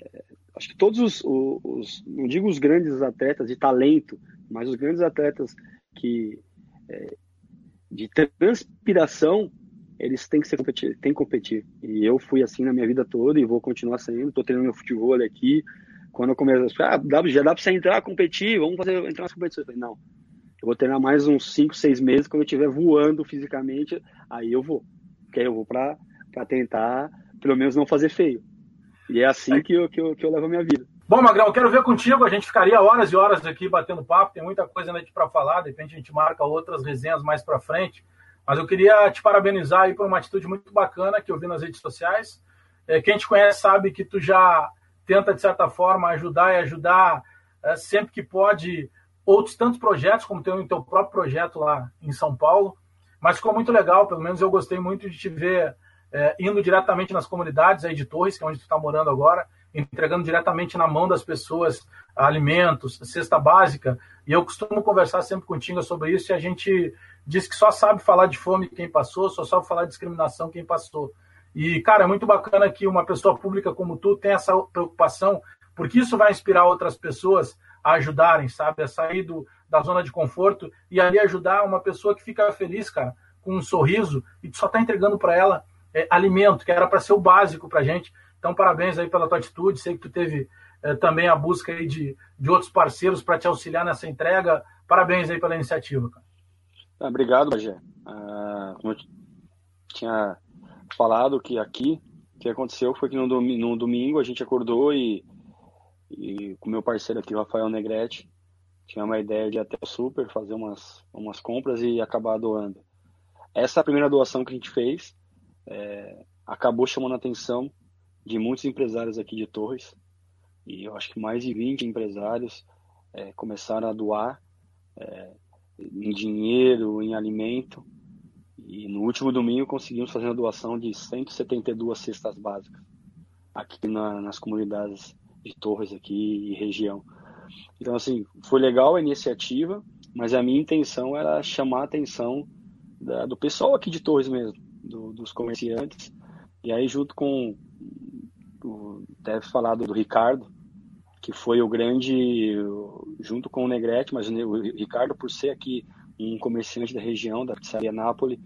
É, acho que todos os, os, Não digo os grandes atletas de talento, mas os grandes atletas que. É, de transpiração, eles têm que ser competir, têm que competir. E eu fui assim na minha vida toda e vou continuar sendo. Estou treinando meu futebol aqui. Quando eu começo, ah, já dá para você entrar, competir, vamos fazer entrar nas competições. Falei, não, eu vou treinar mais uns 5, 6 meses quando eu estiver voando fisicamente, aí eu vou. Porque aí eu vou para tentar, pelo menos, não fazer feio. E é assim que eu, que eu, que eu levo a minha vida. Bom, Magrão, quero ver contigo. A gente ficaria horas e horas aqui batendo papo. Tem muita coisa ainda para falar. De repente a gente marca outras resenhas mais para frente. Mas eu queria te parabenizar aí por uma atitude muito bacana que eu vi nas redes sociais. É, quem te conhece sabe que tu já tenta, de certa forma, ajudar e ajudar é, sempre que pode outros tantos projetos, como tem o teu próprio projeto lá em São Paulo. Mas ficou muito legal, pelo menos eu gostei muito de te ver é, indo diretamente nas comunidades aí de Torres, que é onde tu está morando agora, entregando diretamente na mão das pessoas alimentos, cesta básica. E eu costumo conversar sempre contigo sobre isso e a gente diz que só sabe falar de fome quem passou, só sabe falar de discriminação quem passou. E, cara, é muito bacana que uma pessoa pública como tu tenha essa preocupação, porque isso vai inspirar outras pessoas a ajudarem, sabe? A sair do, da zona de conforto e ali ajudar uma pessoa que fica feliz, cara, com um sorriso e só tá entregando para ela é, alimento, que era para ser o básico pra gente. Então, parabéns aí pela tua atitude. Sei que tu teve é, também a busca aí de, de outros parceiros para te auxiliar nessa entrega. Parabéns aí pela iniciativa, cara. Ah, obrigado, Bagé. Ah, como eu tinha falado que aqui, o que aconteceu foi que no, no domingo a gente acordou e e com meu parceiro aqui, Rafael Negrete, tinha uma ideia de ir até o super, fazer umas, umas compras e acabar doando. Essa primeira doação que a gente fez é, acabou chamando a atenção de muitos empresários aqui de Torres. E eu acho que mais de 20 empresários é, começaram a doar é, em dinheiro, em alimento. E no último domingo conseguimos fazer uma doação de 172 cestas básicas aqui na, nas comunidades de Torres aqui e região. Então, assim, foi legal a iniciativa, mas a minha intenção era chamar a atenção da, do pessoal aqui de Torres mesmo, do, dos comerciantes. E aí, junto com, deve falar do, do Ricardo, que foi o grande, junto com o Negrete, mas o Ricardo, por ser aqui um comerciante da região, da pizzaria Nápoles,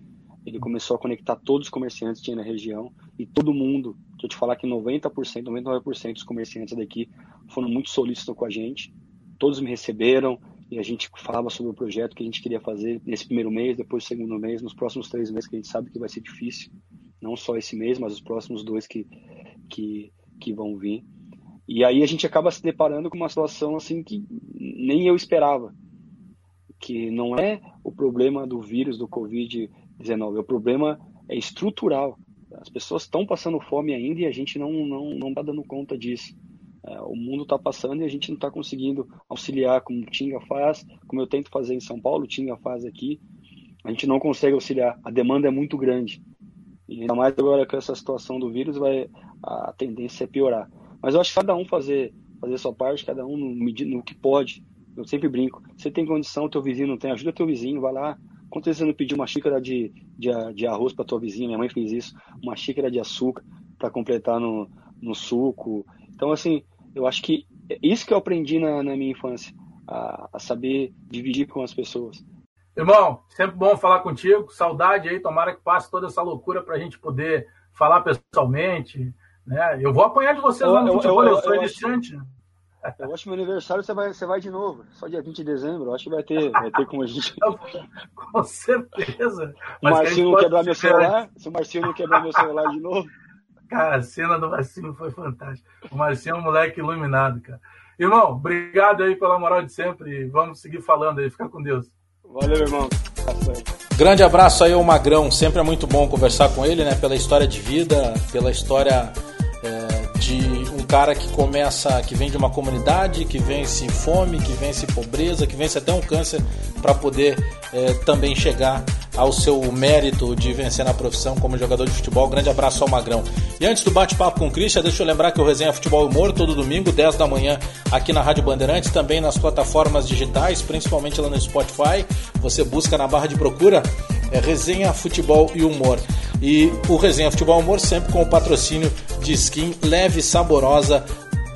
ele começou a conectar todos os comerciantes que tinha na região e todo mundo. Deixa eu te falar que 90%, 99% dos comerciantes daqui foram muito solícitos com a gente. Todos me receberam e a gente falava sobre o projeto que a gente queria fazer nesse primeiro mês, depois do segundo mês, nos próximos três meses, que a gente sabe que vai ser difícil. Não só esse mês, mas os próximos dois que, que, que vão vir. E aí a gente acaba se deparando com uma situação assim que nem eu esperava. Que não é o problema do vírus, do Covid 19. O problema é estrutural. As pessoas estão passando fome ainda e a gente não não não está dando conta disso. É, o mundo está passando e a gente não está conseguindo auxiliar como o Tinga faz, como eu tento fazer em São Paulo, o Tinga faz aqui. A gente não consegue auxiliar. A demanda é muito grande. E ainda mais agora com essa situação do vírus, vai a tendência é piorar. Mas eu acho que cada um fazer fazer sua parte, cada um no, no que pode eu sempre brinco. Você tem condição, teu vizinho não tem, ajuda teu vizinho, vai lá. Quantas vezes não pediu uma xícara de, de, de arroz para tua vizinha? Minha mãe fez isso, uma xícara de açúcar para completar no, no suco. Então, assim, eu acho que é isso que eu aprendi na, na minha infância, a, a saber dividir com as pessoas. Irmão, sempre bom falar contigo. Saudade aí, tomara que passe toda essa loucura para a gente poder falar pessoalmente. Né? Eu vou apanhar de vocês eu, lá no eu, futebol, eu, eu, eu sou distante. Eu acho que meu aniversário você vai, você vai de novo. Só dia 20 de dezembro. Eu acho que vai ter, vai ter como a gente. Com certeza. Mas o Marcinho não quebrar meu celular. Se o Marcinho não quebrar meu celular de novo. Cara, a cena do Marcinho foi fantástica. O Marcinho é um moleque iluminado, cara. Irmão, obrigado aí pela moral de sempre. Vamos seguir falando aí. Fica com Deus. Valeu, irmão. Grande abraço aí ao Magrão. Sempre é muito bom conversar com ele, né? Pela história de vida, pela história cara que começa, que vem de uma comunidade, que vence fome, que vence pobreza, que vence até um câncer para poder é, também chegar ao seu mérito de vencer na profissão como jogador de futebol. Grande abraço ao Magrão. E antes do bate-papo com o Christian, deixa eu lembrar que o Resenha Futebol e Humor, todo domingo, 10 da manhã, aqui na Rádio Bandeirantes, também nas plataformas digitais, principalmente lá no Spotify. Você busca na barra de procura é Resenha Futebol e Humor. E o Resenha Futebol Humor sempre com o patrocínio de skin leve e saborosa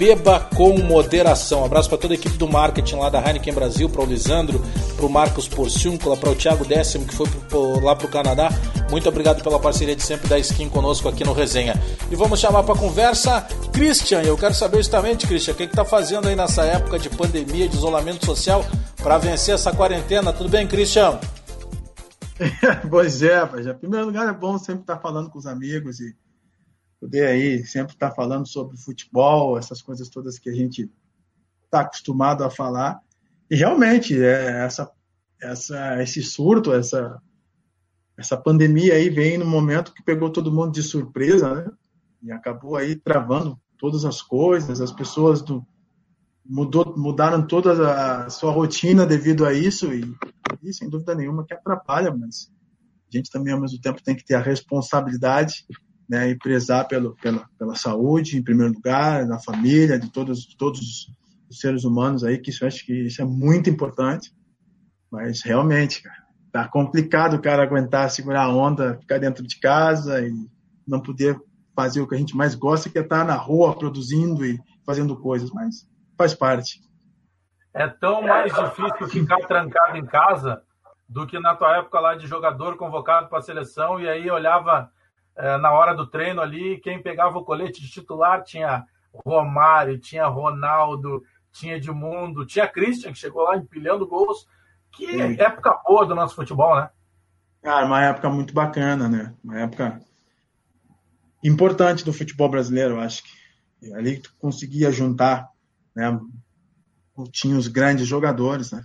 beba com moderação. Abraço para toda a equipe do marketing lá da Heineken Brasil, para o Lisandro, para o Marcos Porciúncula, para o Thiago Décimo, que foi lá para o Canadá. Muito obrigado pela parceria de sempre da Skin conosco aqui no Resenha. E vamos chamar para conversa Christian. Eu quero saber justamente, Christian, o que está fazendo aí nessa época de pandemia, de isolamento social, para vencer essa quarentena. Tudo bem, Christian? pois é, Em primeiro lugar, é bom sempre estar falando com os amigos e poder aí sempre estar falando sobre futebol, essas coisas todas que a gente está acostumado a falar. E realmente, é, essa, essa, esse surto, essa, essa pandemia aí vem no momento que pegou todo mundo de surpresa, né? E acabou aí travando todas as coisas, as pessoas do, mudou, mudaram toda a sua rotina devido a isso e, e, sem dúvida nenhuma que atrapalha, mas a gente também ao mesmo tempo tem que ter a responsabilidade né, e prezar pelo, pela, pela saúde em primeiro lugar, da família, de todos, todos os seres humanos aí, que isso acho que isso é muito importante, mas realmente, cara, tá complicado o cara aguentar segurar a onda, ficar dentro de casa e não poder fazer o que a gente mais gosta, que é estar na rua produzindo e fazendo coisas, mas faz parte. É tão mais difícil ficar trancado em casa do que na tua época lá de jogador convocado para a seleção e aí olhava é, na hora do treino ali, quem pegava o colete de titular tinha Romário, tinha Ronaldo, tinha Edmundo, tinha Christian, que chegou lá empilhando gols. Que Sim. época boa do nosso futebol, né? Cara, uma época muito bacana, né? Uma época importante do futebol brasileiro, eu acho que ali tu conseguia juntar né? Tinha os grandes jogadores, né?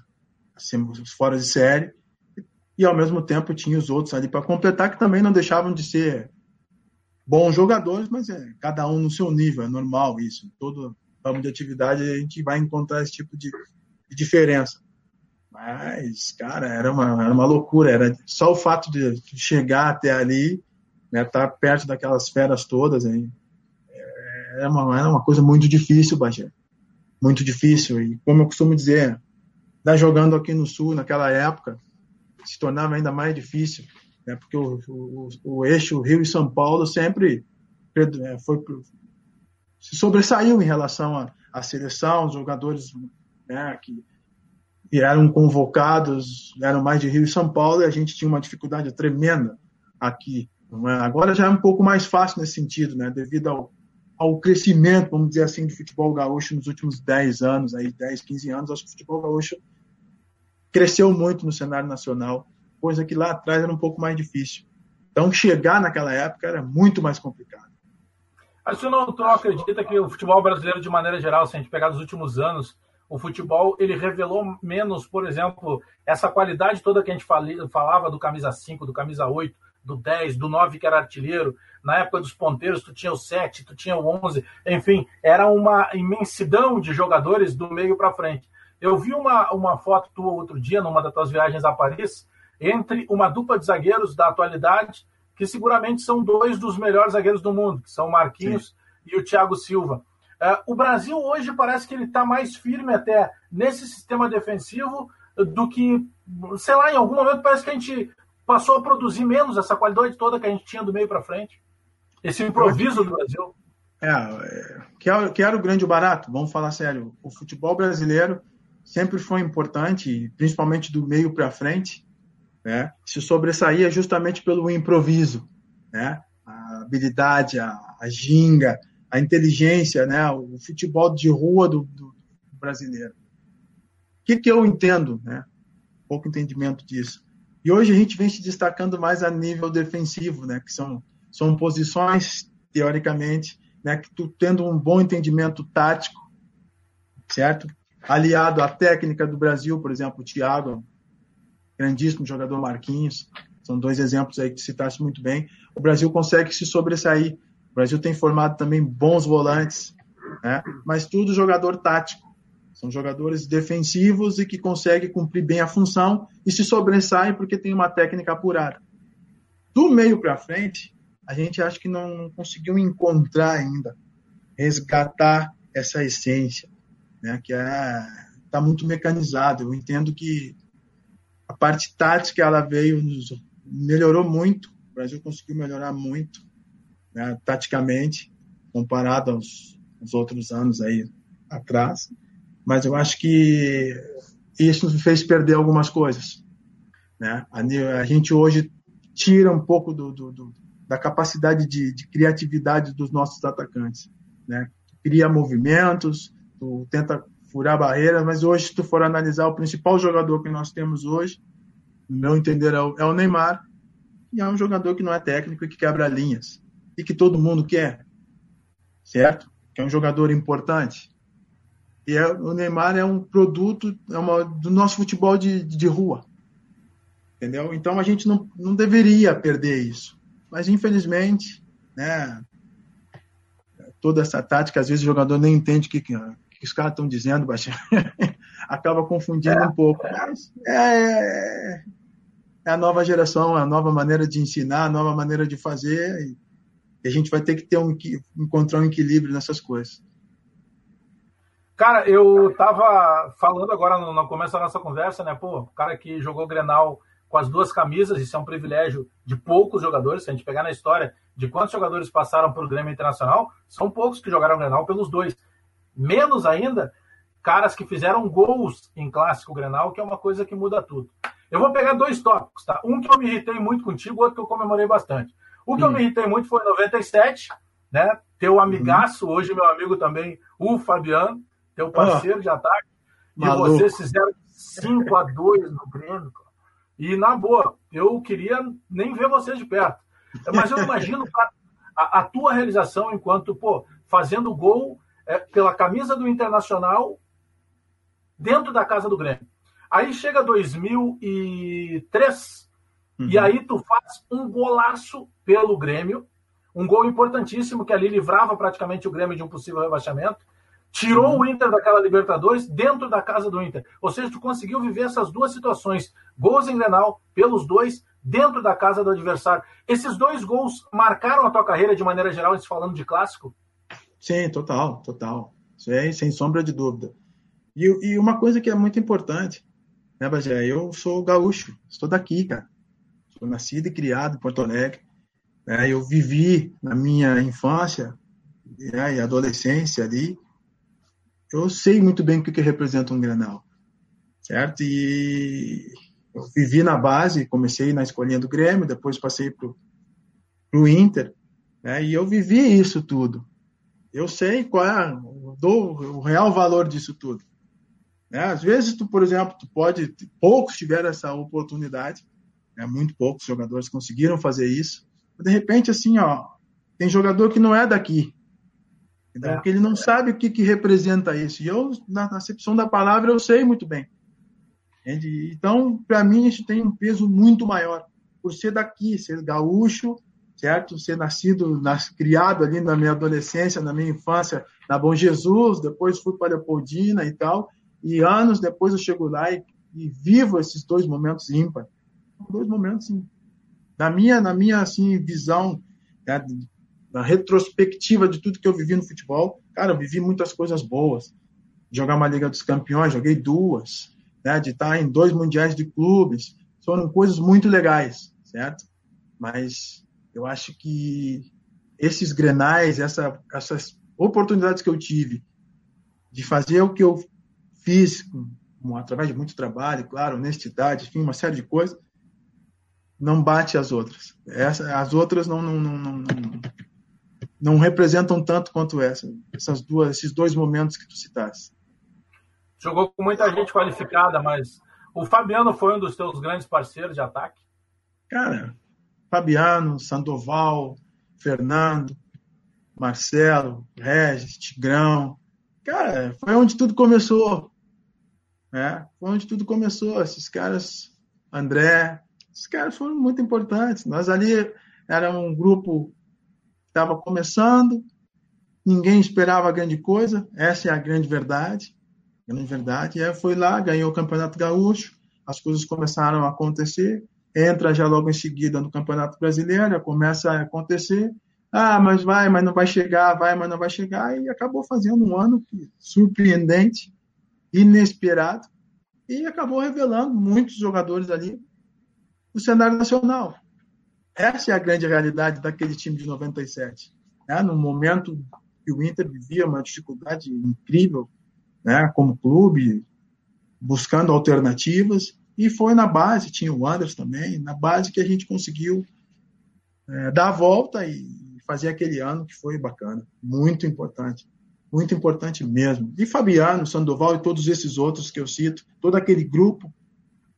Assim, os fora de série, e ao mesmo tempo tinha os outros ali para completar que também não deixavam de ser bons jogadores, mas é cada um no seu nível, é normal isso. Todo ramo de atividade a gente vai encontrar esse tipo de, de diferença. Mas, cara, era uma, era uma loucura. Era só o fato de chegar até ali, né, estar tá perto daquelas feras todas, hein, é, era, uma, era uma coisa muito difícil, Bagé muito difícil. E, como eu costumo dizer, estar jogando aqui no Sul naquela época se tornava ainda mais difícil, né? porque o, o, o eixo Rio e São Paulo sempre é, foi se sobressaiu em relação à, seleção, os jogadores né, que eram convocados eram mais de Rio e São Paulo e a gente tinha uma dificuldade tremenda aqui. É? Agora já é um pouco mais fácil nesse sentido, né, devido ao, ao crescimento, vamos dizer assim, do futebol gaúcho nos últimos 10 anos, aí 10, 15 anos, acho que o futebol gaúcho cresceu muito no cenário nacional, coisa que lá atrás era um pouco mais difícil. Então, chegar naquela época era muito mais complicado. Não, tu não acredita que o futebol brasileiro, de maneira geral, se a gente pegar nos últimos anos, o futebol ele revelou menos, por exemplo, essa qualidade toda que a gente falava do camisa 5, do camisa 8, do 10, do 9 que era artilheiro, na época dos ponteiros tu tinha o 7, tu tinha o 11, enfim, era uma imensidão de jogadores do meio para frente. Eu vi uma, uma foto tua outro dia, numa das tuas viagens a Paris, entre uma dupla de zagueiros da atualidade, que seguramente são dois dos melhores zagueiros do mundo, que são o Marquinhos Sim. e o Thiago Silva. É, o Brasil hoje parece que ele está mais firme até nesse sistema defensivo do que, sei lá, em algum momento parece que a gente passou a produzir menos essa qualidade toda que a gente tinha do meio para frente. Esse improviso do Brasil. É, é, que, era, que era o grande barato, vamos falar sério. O futebol brasileiro sempre foi importante, principalmente do meio para frente, né? se sobressaía justamente pelo improviso, né? a habilidade, a, a ginga, a inteligência, né? o futebol de rua do, do brasileiro. O que, que eu entendo? Né? Pouco entendimento disso. E hoje a gente vem se destacando mais a nível defensivo, né? que são, são posições, teoricamente, né? que tu tendo um bom entendimento tático, certo? aliado à técnica do Brasil, por exemplo, o Thiago, grandíssimo jogador Marquinhos, são dois exemplos aí que citaste muito bem. O Brasil consegue se sobressair. O Brasil tem formado também bons volantes, né? mas tudo jogador tático. São jogadores defensivos e que conseguem cumprir bem a função e se sobressaem porque tem uma técnica apurada. Do meio para frente, a gente acha que não conseguiu encontrar ainda, resgatar essa essência né, que é está muito mecanizado. Eu entendo que a parte tática ela veio melhorou muito. O Brasil conseguiu melhorar muito, né, taticamente, comparado aos, aos, outros anos aí atrás. Mas eu acho que isso nos fez perder algumas coisas. Né? A, a gente hoje tira um pouco do, do, do, da capacidade de, de, criatividade dos nossos atacantes. Né? Cria movimentos, tu tenta furar barreiras, mas hoje, se tu for analisar o principal jogador que nós temos hoje, no meu entender, é o, é o Neymar, e é um jogador que não é técnico e que quebra linhas, e que todo mundo quer, certo? Que é um jogador importante. E é, o Neymar é um produto é uma, do nosso futebol de, de rua, entendeu? Então a gente não, não deveria perder isso, mas infelizmente, né? Toda essa tática, às vezes o jogador nem entende o que, que os caras estão dizendo, Baixinho, acaba confundindo é. um pouco. Mas é, é, a nova geração, a nova maneira de ensinar, a nova maneira de fazer. E, a gente vai ter que ter um, encontrar um equilíbrio nessas coisas. Cara, eu tava falando agora no, no começo da nossa conversa, né? Pô, o cara que jogou Grenal com as duas camisas, isso é um privilégio de poucos jogadores. Se a gente pegar na história de quantos jogadores passaram por Grêmio Internacional, são poucos que jogaram Grenal pelos dois. Menos ainda, caras que fizeram gols em clássico Grenal, que é uma coisa que muda tudo. Eu vou pegar dois tópicos, tá? Um que eu me irritei muito contigo, outro que eu comemorei bastante. O que hum. eu me irritei muito foi em 97, né? Teu amigaço, hum. hoje meu amigo também, o Fabiano, teu parceiro oh. de ataque. E Maluco. vocês fizeram 5 a 2 no Grêmio. E na boa, eu queria nem ver vocês de perto. Mas eu imagino a, a tua realização enquanto, pô, fazendo gol é, pela camisa do Internacional dentro da casa do Grêmio. Aí chega 2003 uhum. e aí tu faz um golaço pelo Grêmio, um gol importantíssimo que ali livrava praticamente o Grêmio de um possível rebaixamento, tirou uhum. o Inter daquela Libertadores dentro da casa do Inter. Ou seja, tu conseguiu viver essas duas situações, gols em Grenal pelos dois dentro da casa do adversário. Esses dois gols marcaram a tua carreira de maneira geral, falando de clássico? Sim, total, total. Sem, sem sombra de dúvida. E, e uma coisa que é muito importante, né, Bagé? Eu sou gaúcho, estou daqui, cara. Sou nascido e criado em Porto Alegre. Né? Eu vivi na minha infância né, e adolescência ali. Eu sei muito bem o que, que representa um granal, certo? E eu vivi na base, comecei na escolinha do Grêmio, depois passei para o Inter, né? e eu vivi isso tudo. Eu sei qual é o real valor disso tudo. Né? Às vezes, tu, por exemplo, tu pode, poucos tiveram essa oportunidade, né? muito poucos jogadores conseguiram fazer isso. De repente, assim, ó, tem jogador que não é daqui, é. porque ele não sabe o que, que representa isso. E eu, na acepção da palavra, eu sei muito bem. Entende? Então, para mim, isso tem um peso muito maior. Por ser daqui, ser gaúcho, certo? Ser nascido, nas, criado ali na minha adolescência, na minha infância, na Bom Jesus, depois fui para Leopoldina e tal, e anos depois eu chego lá e, e vivo esses dois momentos ímpares. Dois momentos, sim. Na minha, na minha assim, visão, né, na retrospectiva de tudo que eu vivi no futebol, cara, eu vivi muitas coisas boas. Jogar uma Liga dos Campeões, joguei duas, né? De estar em dois mundiais de clubes, foram coisas muito legais, certo? Mas eu acho que esses grenais, essa, essas oportunidades que eu tive de fazer o que eu fiz, com, através de muito trabalho, claro, honestidade, enfim, uma série de coisas, não bate as outras. Essa, as outras não, não, não, não, não representam tanto quanto essa, essas duas, esses dois momentos que tu citaste. Jogou com muita gente qualificada, mas o Fabiano foi um dos teus grandes parceiros de ataque? Cara, Fabiano, Sandoval, Fernando, Marcelo, Regis, Tigrão. Cara, foi onde tudo começou. Né? Foi onde tudo começou. Esses caras, André, esses caras foram muito importantes. Nós ali era um grupo estava começando, ninguém esperava grande coisa, essa é a grande verdade. Grande verdade. E aí foi lá, ganhou o Campeonato Gaúcho, as coisas começaram a acontecer, entra já logo em seguida no Campeonato Brasileiro, começa a acontecer. Ah, mas vai, mas não vai chegar, vai, mas não vai chegar. E acabou fazendo um ano surpreendente, inesperado, e acabou revelando muitos jogadores ali no cenário nacional. Essa é a grande realidade daquele time de 97. Né? No momento que o Inter vivia uma dificuldade incrível, né? como clube, buscando alternativas, e foi na base, tinha o Anderson também, na base que a gente conseguiu é, dar a volta e fazer aquele ano que foi bacana, muito importante, muito importante mesmo. E Fabiano, Sandoval e todos esses outros que eu cito, todo aquele grupo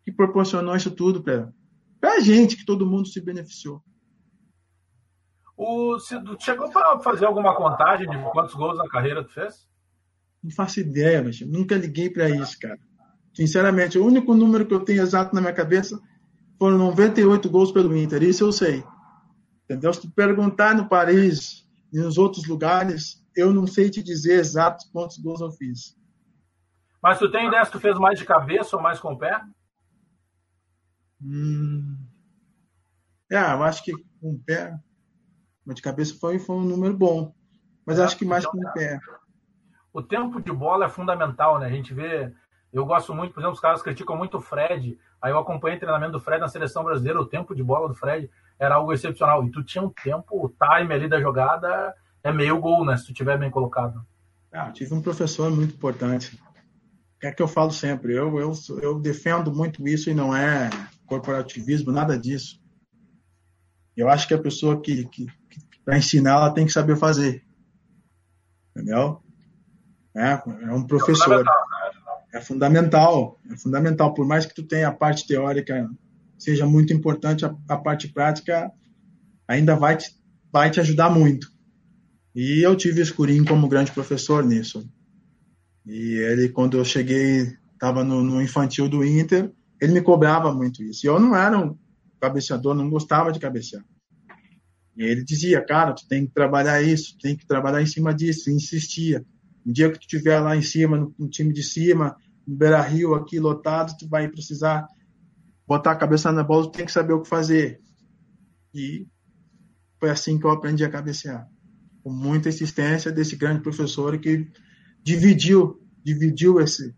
que proporcionou isso tudo para a gente, que todo mundo se beneficiou. O, chegou para fazer alguma contagem de quantos gols na carreira tu fez? Não faço ideia, mas nunca liguei para isso, cara. Sinceramente, o único número que eu tenho exato na minha cabeça foram 98 gols pelo Inter. Isso eu sei. Entendeu? Se tu perguntar no Paris e nos outros lugares, eu não sei te dizer exato quantos gols eu fiz. Mas tu tem ideia se tu fez mais de cabeça ou mais com o pé? Hum... É, eu acho que com o pé, mas de cabeça foi, foi um número bom. Mas é, acho que mais então, com o pé. O tempo de bola é fundamental, né? A gente vê eu gosto muito, por exemplo, os caras criticam muito o Fred. Aí eu acompanhei o treinamento do Fred na seleção brasileira, o tempo de bola do Fred era algo excepcional. E tu tinha um tempo, o time ali da jogada é meio gol, né? Se tu tiver bem colocado. Ah, tive um professor muito importante. É que eu falo sempre, eu, eu, eu defendo muito isso e não é corporativismo, nada disso. Eu acho que a pessoa que, que, que para ensinar, ela tem que saber fazer. Entendeu? É, é um professor. É é fundamental, é fundamental. Por mais que tu tenha a parte teórica seja muito importante, a, a parte prática ainda vai te, vai te ajudar muito. E eu tive o Escurinho como grande professor nisso. E ele, quando eu cheguei, estava no, no, infantil do Inter, ele me cobrava muito isso. E eu não era um cabeceador, não gostava de cabecear. E ele dizia, cara, tu tem que trabalhar isso, tem que trabalhar em cima disso, e insistia. Um dia que tu estiver lá em cima, no, no time de cima, no Beira Rio, aqui lotado, tu vai precisar botar a cabeça na bola, tu tem que saber o que fazer. E foi assim que eu aprendi a cabecear. Com muita insistência desse grande professor que dividiu, dividiu esse,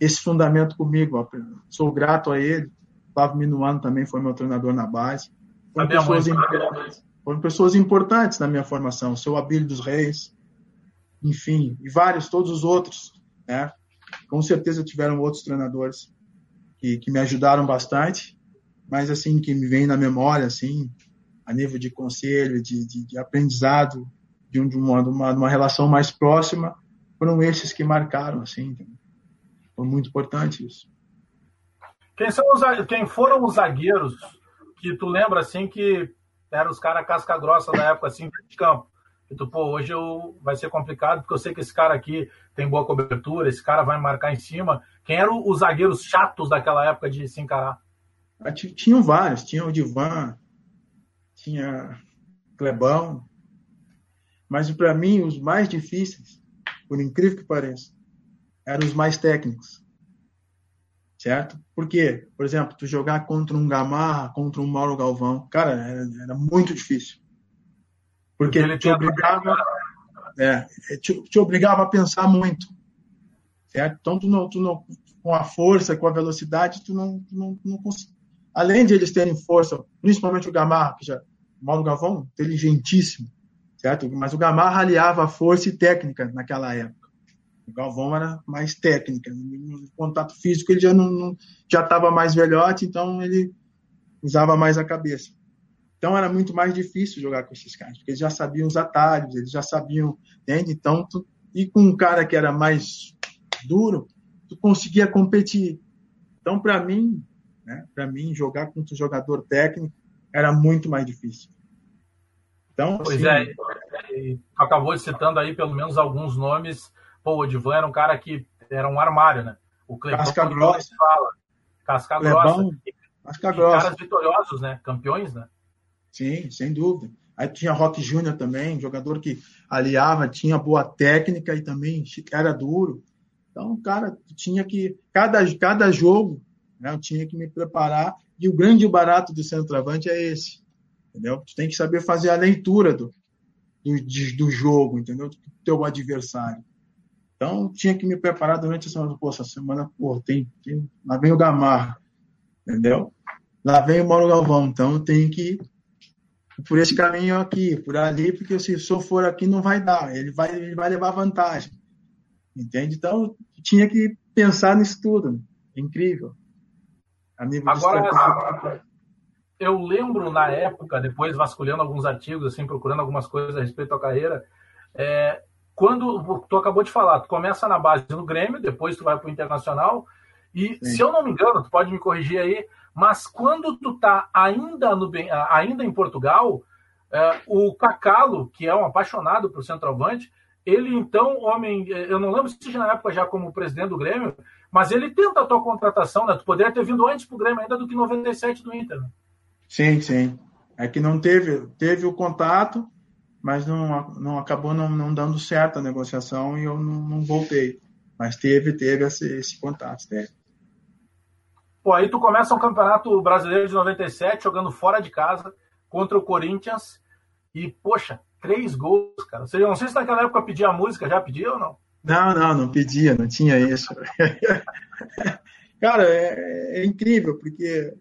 esse fundamento comigo. Sou grato a ele. Flávio Minuano também foi meu treinador na base. Foram pessoas, importantes, foram pessoas importantes na minha formação. O seu Abílio dos Reis, enfim, e vários, todos os outros, né? Com certeza tiveram outros treinadores que, que me ajudaram bastante, mas assim, que me vem na memória, assim, a nível de conselho, de, de, de aprendizado, de, um, de, uma, de, uma, relação mais próxima, foram esses que marcaram, assim, foi muito importante isso. Quem, são os, quem foram os zagueiros que tu lembra, assim, que eram os caras casca grossa da época, assim, de campo? E tu, pô, hoje eu, vai ser complicado porque eu sei que esse cara aqui tem boa cobertura, esse cara vai marcar em cima. Quem eram os zagueiros chatos daquela época de se encarar? Ah, tinham vários, tinha o Divan, tinha Clebão, mas para mim os mais difíceis, por incrível que pareça, eram os mais técnicos. Certo? Por quê? Por exemplo, tu jogar contra um Gamarra, contra um Mauro Galvão, cara, era, era muito difícil Porque ele te obrigava, é, te, te, obrigava a pensar muito. Certo? Então, tu não, tu não, com a força, com a velocidade, tu não, tu não, tu não Além de eles terem força, principalmente o Gamarra, que já, o Mauro Galvão, inteligentíssimo, certo? Mas o Gamarra aliava força e técnica naquela época. O Galvão era mais técnica. No contato físico ele já não, não já estava mais velhote, então ele usava mais a cabeça. Então era muito mais difícil jogar com esses caras, porque eles já sabiam os atalhos, eles já sabiam, entende? Então, tu, e com um cara que era mais duro, tu conseguia competir. Então, para mim, né, para mim jogar contra um jogador técnico era muito mais difícil. Então, pois assim, é, acabou citando aí pelo menos alguns nomes. Pô, o Odivan era um cara que era um armário, né? O Clebão, Casca grossa. Fala, casca grossa. Casca grossa. Caras vitoriosos, né? Campeões, né? Sim, sem dúvida. Aí tinha Rock Júnior também, jogador que aliava, tinha boa técnica e também era duro. Então, cara, tinha que. Cada, cada jogo, né, eu tinha que me preparar. E o grande barato do centroavante é esse. Entendeu? Tu tem que saber fazer a leitura do, do, do jogo, entendeu? Do teu adversário. Então, tinha que me preparar durante a semana. Pô, essa semana, pô, tem, tem lá vem o Gamarra, entendeu? Lá vem o Mauro Galvão. Então, eu tenho que por esse caminho aqui, por ali, porque se eu for aqui não vai dar, ele vai, ele vai levar vantagem. Entende? Então, tinha que pensar nisso tudo. É incrível. Agora, eu lembro na época, depois vasculhando alguns artigos, assim, procurando algumas coisas a respeito da carreira, é, quando tu acabou de falar, tu começa na base no Grêmio, depois tu vai para o Internacional, e Sim. se eu não me engano, tu pode me corrigir aí, mas quando tu tá ainda, no, ainda em Portugal, é, o Cacalo, que é um apaixonado por centroavante, ele então, homem, eu não lembro se na época já como presidente do Grêmio, mas ele tenta a tua contratação, né? Tu poderia ter vindo antes pro Grêmio ainda do que 97 do Inter. Né? Sim, sim. É que não teve, teve o contato, mas não, não acabou não, não dando certo a negociação e eu não, não voltei. Mas teve, teve esse, esse contato, teve. Pô, aí tu começa um campeonato brasileiro de 97 jogando fora de casa contra o Corinthians e, poxa, três gols, cara. Ou seja, não sei se naquela época pedia a música, já pedia ou não? Não, não, não pedia, não tinha isso. cara, é, é, incrível, porque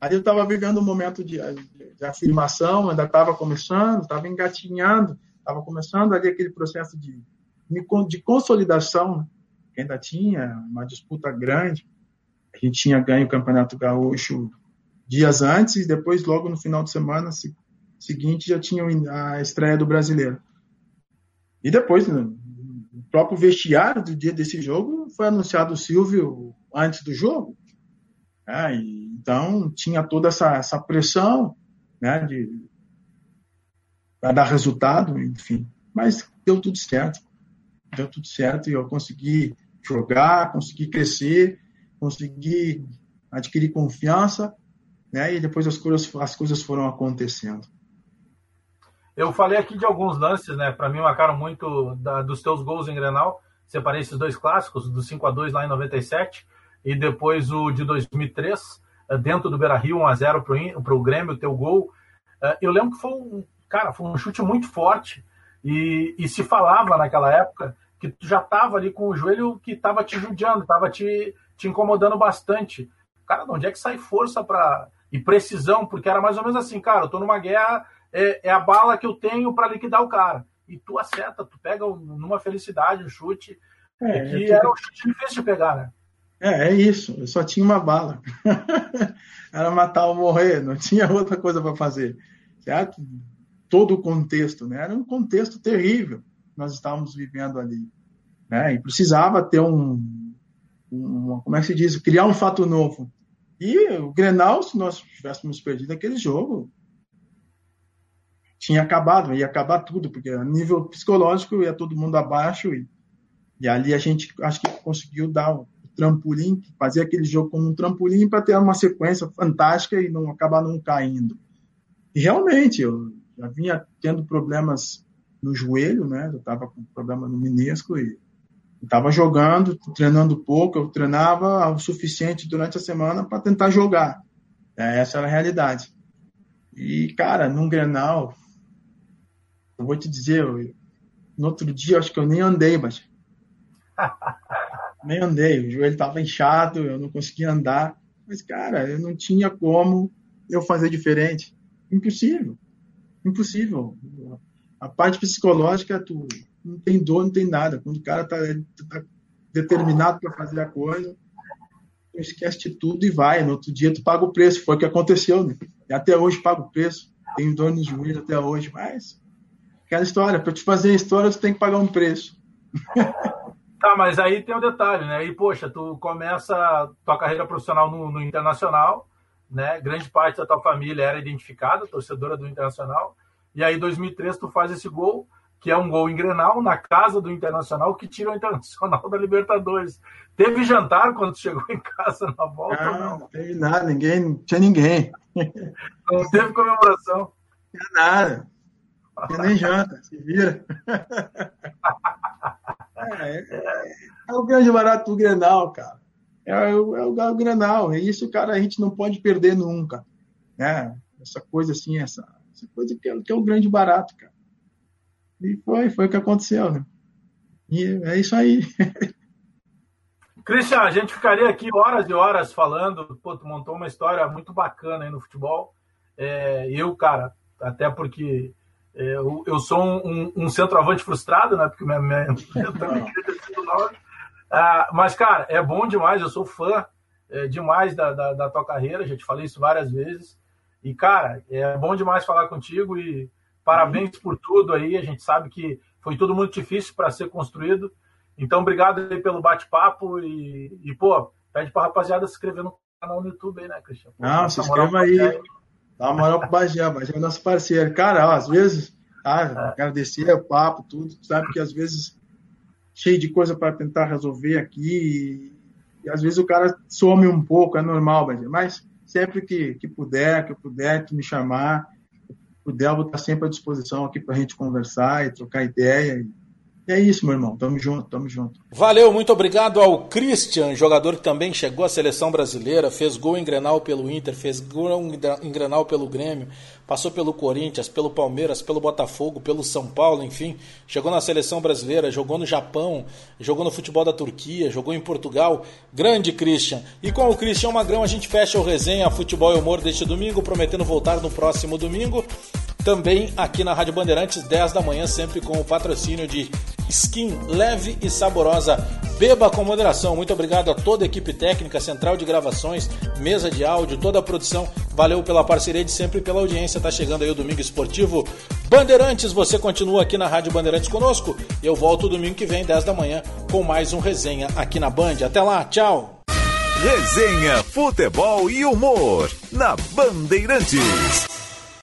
ali eu estava vivendo um momento de, de afirmação, ainda estava começando, estava engatinhando, estava começando ali aquele processo de, de consolidação, né? que ainda tinha uma disputa grande a gente tinha ganho o Campeonato Gaúcho dias antes e depois, logo no final de semana seguinte, já tinha a estreia do Brasileiro. E depois, no próprio vestiário do dia desse jogo, foi anunciado o Silvio antes do jogo. É, então, tinha toda essa, essa pressão né, para dar resultado, enfim. Mas deu tudo certo. Deu tudo certo e eu consegui jogar, consegui crescer consegui adquirir confiança, né? E depois as coisas, as coisas foram acontecendo. Eu falei aqui de alguns lances, né? Para mim marcaram muito da, dos teus gols em Grenal. Separei esses dois clássicos, do 5 a 2 lá em 97 e depois o de 2003, eh, dentro do Beira-Rio, 1 a 0 para o Grêmio, o teu gol. Eh, eu lembro que foi um, cara, foi um chute muito forte e, e se falava naquela época que tu já estava ali com o joelho que estava te judiando, estava te te incomodando bastante. Cara, de onde é que sai força para e precisão? Porque era mais ou menos assim, cara, eu tô numa guerra, é, é a bala que eu tenho para liquidar o cara. E tu acerta, tu pega numa felicidade um chute, é, que era um chute difícil de pegar, né? É, é isso. Eu só tinha uma bala. era matar ou morrer, não tinha outra coisa para fazer. Certo? Todo o contexto, né? Era um contexto terrível que nós estávamos vivendo ali. Né? E precisava ter um, uma, como é que se diz, criar um fato novo. E o Grenal, se nós tivéssemos perdido aquele jogo, tinha acabado, ia acabar tudo, porque a nível psicológico ia todo mundo abaixo e, e ali a gente acho que conseguiu dar o trampolim, fazer aquele jogo como um trampolim para ter uma sequência fantástica e não acabar não caindo. E realmente, eu já vinha tendo problemas no joelho, né? Eu estava com problema no menisco e estava jogando, treinando pouco, eu treinava o suficiente durante a semana para tentar jogar. É, essa era a realidade. E, cara, num Grenal, eu vou te dizer, eu, no outro dia acho que eu nem andei, mas nem andei, o joelho estava inchado, eu não conseguia andar, mas cara, eu não tinha como eu fazer diferente, impossível, impossível. A parte psicológica, tu não tem dor, não tem nada. Quando o cara está tá determinado para fazer a coisa, tu esquece de tudo e vai. No outro dia tu paga o preço. Foi o que aconteceu, né? E até hoje pago o preço. Tenho dor no joelho até hoje, mas aquela história, para te fazer a história, tu tem que pagar um preço. Tá, mas aí tem um detalhe, né? E, poxa, tu começa tua carreira profissional no, no, Internacional, né? Grande parte da tua família era identificada, torcedora do Internacional. E aí, em 2003, tu faz esse gol, que é um gol em Grenal, na casa do Internacional, que tira o Internacional da Libertadores. Teve jantar quando tu chegou em casa na volta não, não? Não teve nada, ninguém, não tinha ninguém. Não teve comemoração. Não tinha nada. Não tinha nem janta, se vira. É, é, é, o grande barato do Grenal, cara. É, o, é o, é o Grenal. E isso, cara, a gente não pode perder nunca. Né? Essa coisa assim, essa, essa coisa que é, que é o grande barato, cara. E foi, foi o que aconteceu, né? E é isso aí. Cristian, a gente ficaria aqui horas e horas falando. Pô, tu montou uma história muito bacana aí no futebol. É, eu, cara, até porque é, eu, eu sou um, um, centroavante frustrado, né? Porque minha, minha, eu também queria ter. Ah, mas, cara, é bom demais. Eu sou fã é, demais da, da, da, tua carreira. Já te falei isso várias vezes. E, cara, é bom demais falar contigo e parabéns por tudo aí. A gente sabe que foi tudo muito difícil para ser construído. Então, obrigado aí pelo bate-papo e, e, pô, pede pra rapaziada se inscrever no canal no YouTube aí, né, Cristian? Não, se inscreva aí. aí. Dá uma moral pro Bagé, Bagé é nosso parceiro. Cara, ó, às vezes, tá, é. agradecer o papo, tudo, sabe que às vezes cheio de coisa para tentar resolver aqui e, e, às vezes o cara some um pouco, é normal, Bagé, mas sempre que, que puder, que eu puder, que me chamar, eu vou estar sempre à disposição aqui para gente conversar e trocar ideia e é isso, meu irmão. Tamo junto, tamo junto. Valeu, muito obrigado ao Christian, jogador que também chegou à seleção brasileira, fez gol em Grenal pelo Inter, fez gol em Grenal pelo Grêmio, passou pelo Corinthians, pelo Palmeiras, pelo Botafogo, pelo São Paulo, enfim, chegou na seleção brasileira, jogou no Japão, jogou no futebol da Turquia, jogou em Portugal. Grande Christian. E com o Christian Magrão a gente fecha o resenha Futebol e Humor deste domingo, prometendo voltar no próximo domingo. Também aqui na Rádio Bandeirantes, 10 da manhã, sempre com o patrocínio de Skin leve e saborosa. Beba com moderação. Muito obrigado a toda a equipe técnica, central de gravações, mesa de áudio, toda a produção. Valeu pela parceria de sempre e pela audiência. Tá chegando aí o Domingo Esportivo Bandeirantes. Você continua aqui na Rádio Bandeirantes conosco. Eu volto domingo que vem, 10 da manhã, com mais um resenha aqui na Band. Até lá, tchau. Resenha, futebol e humor na Bandeirantes.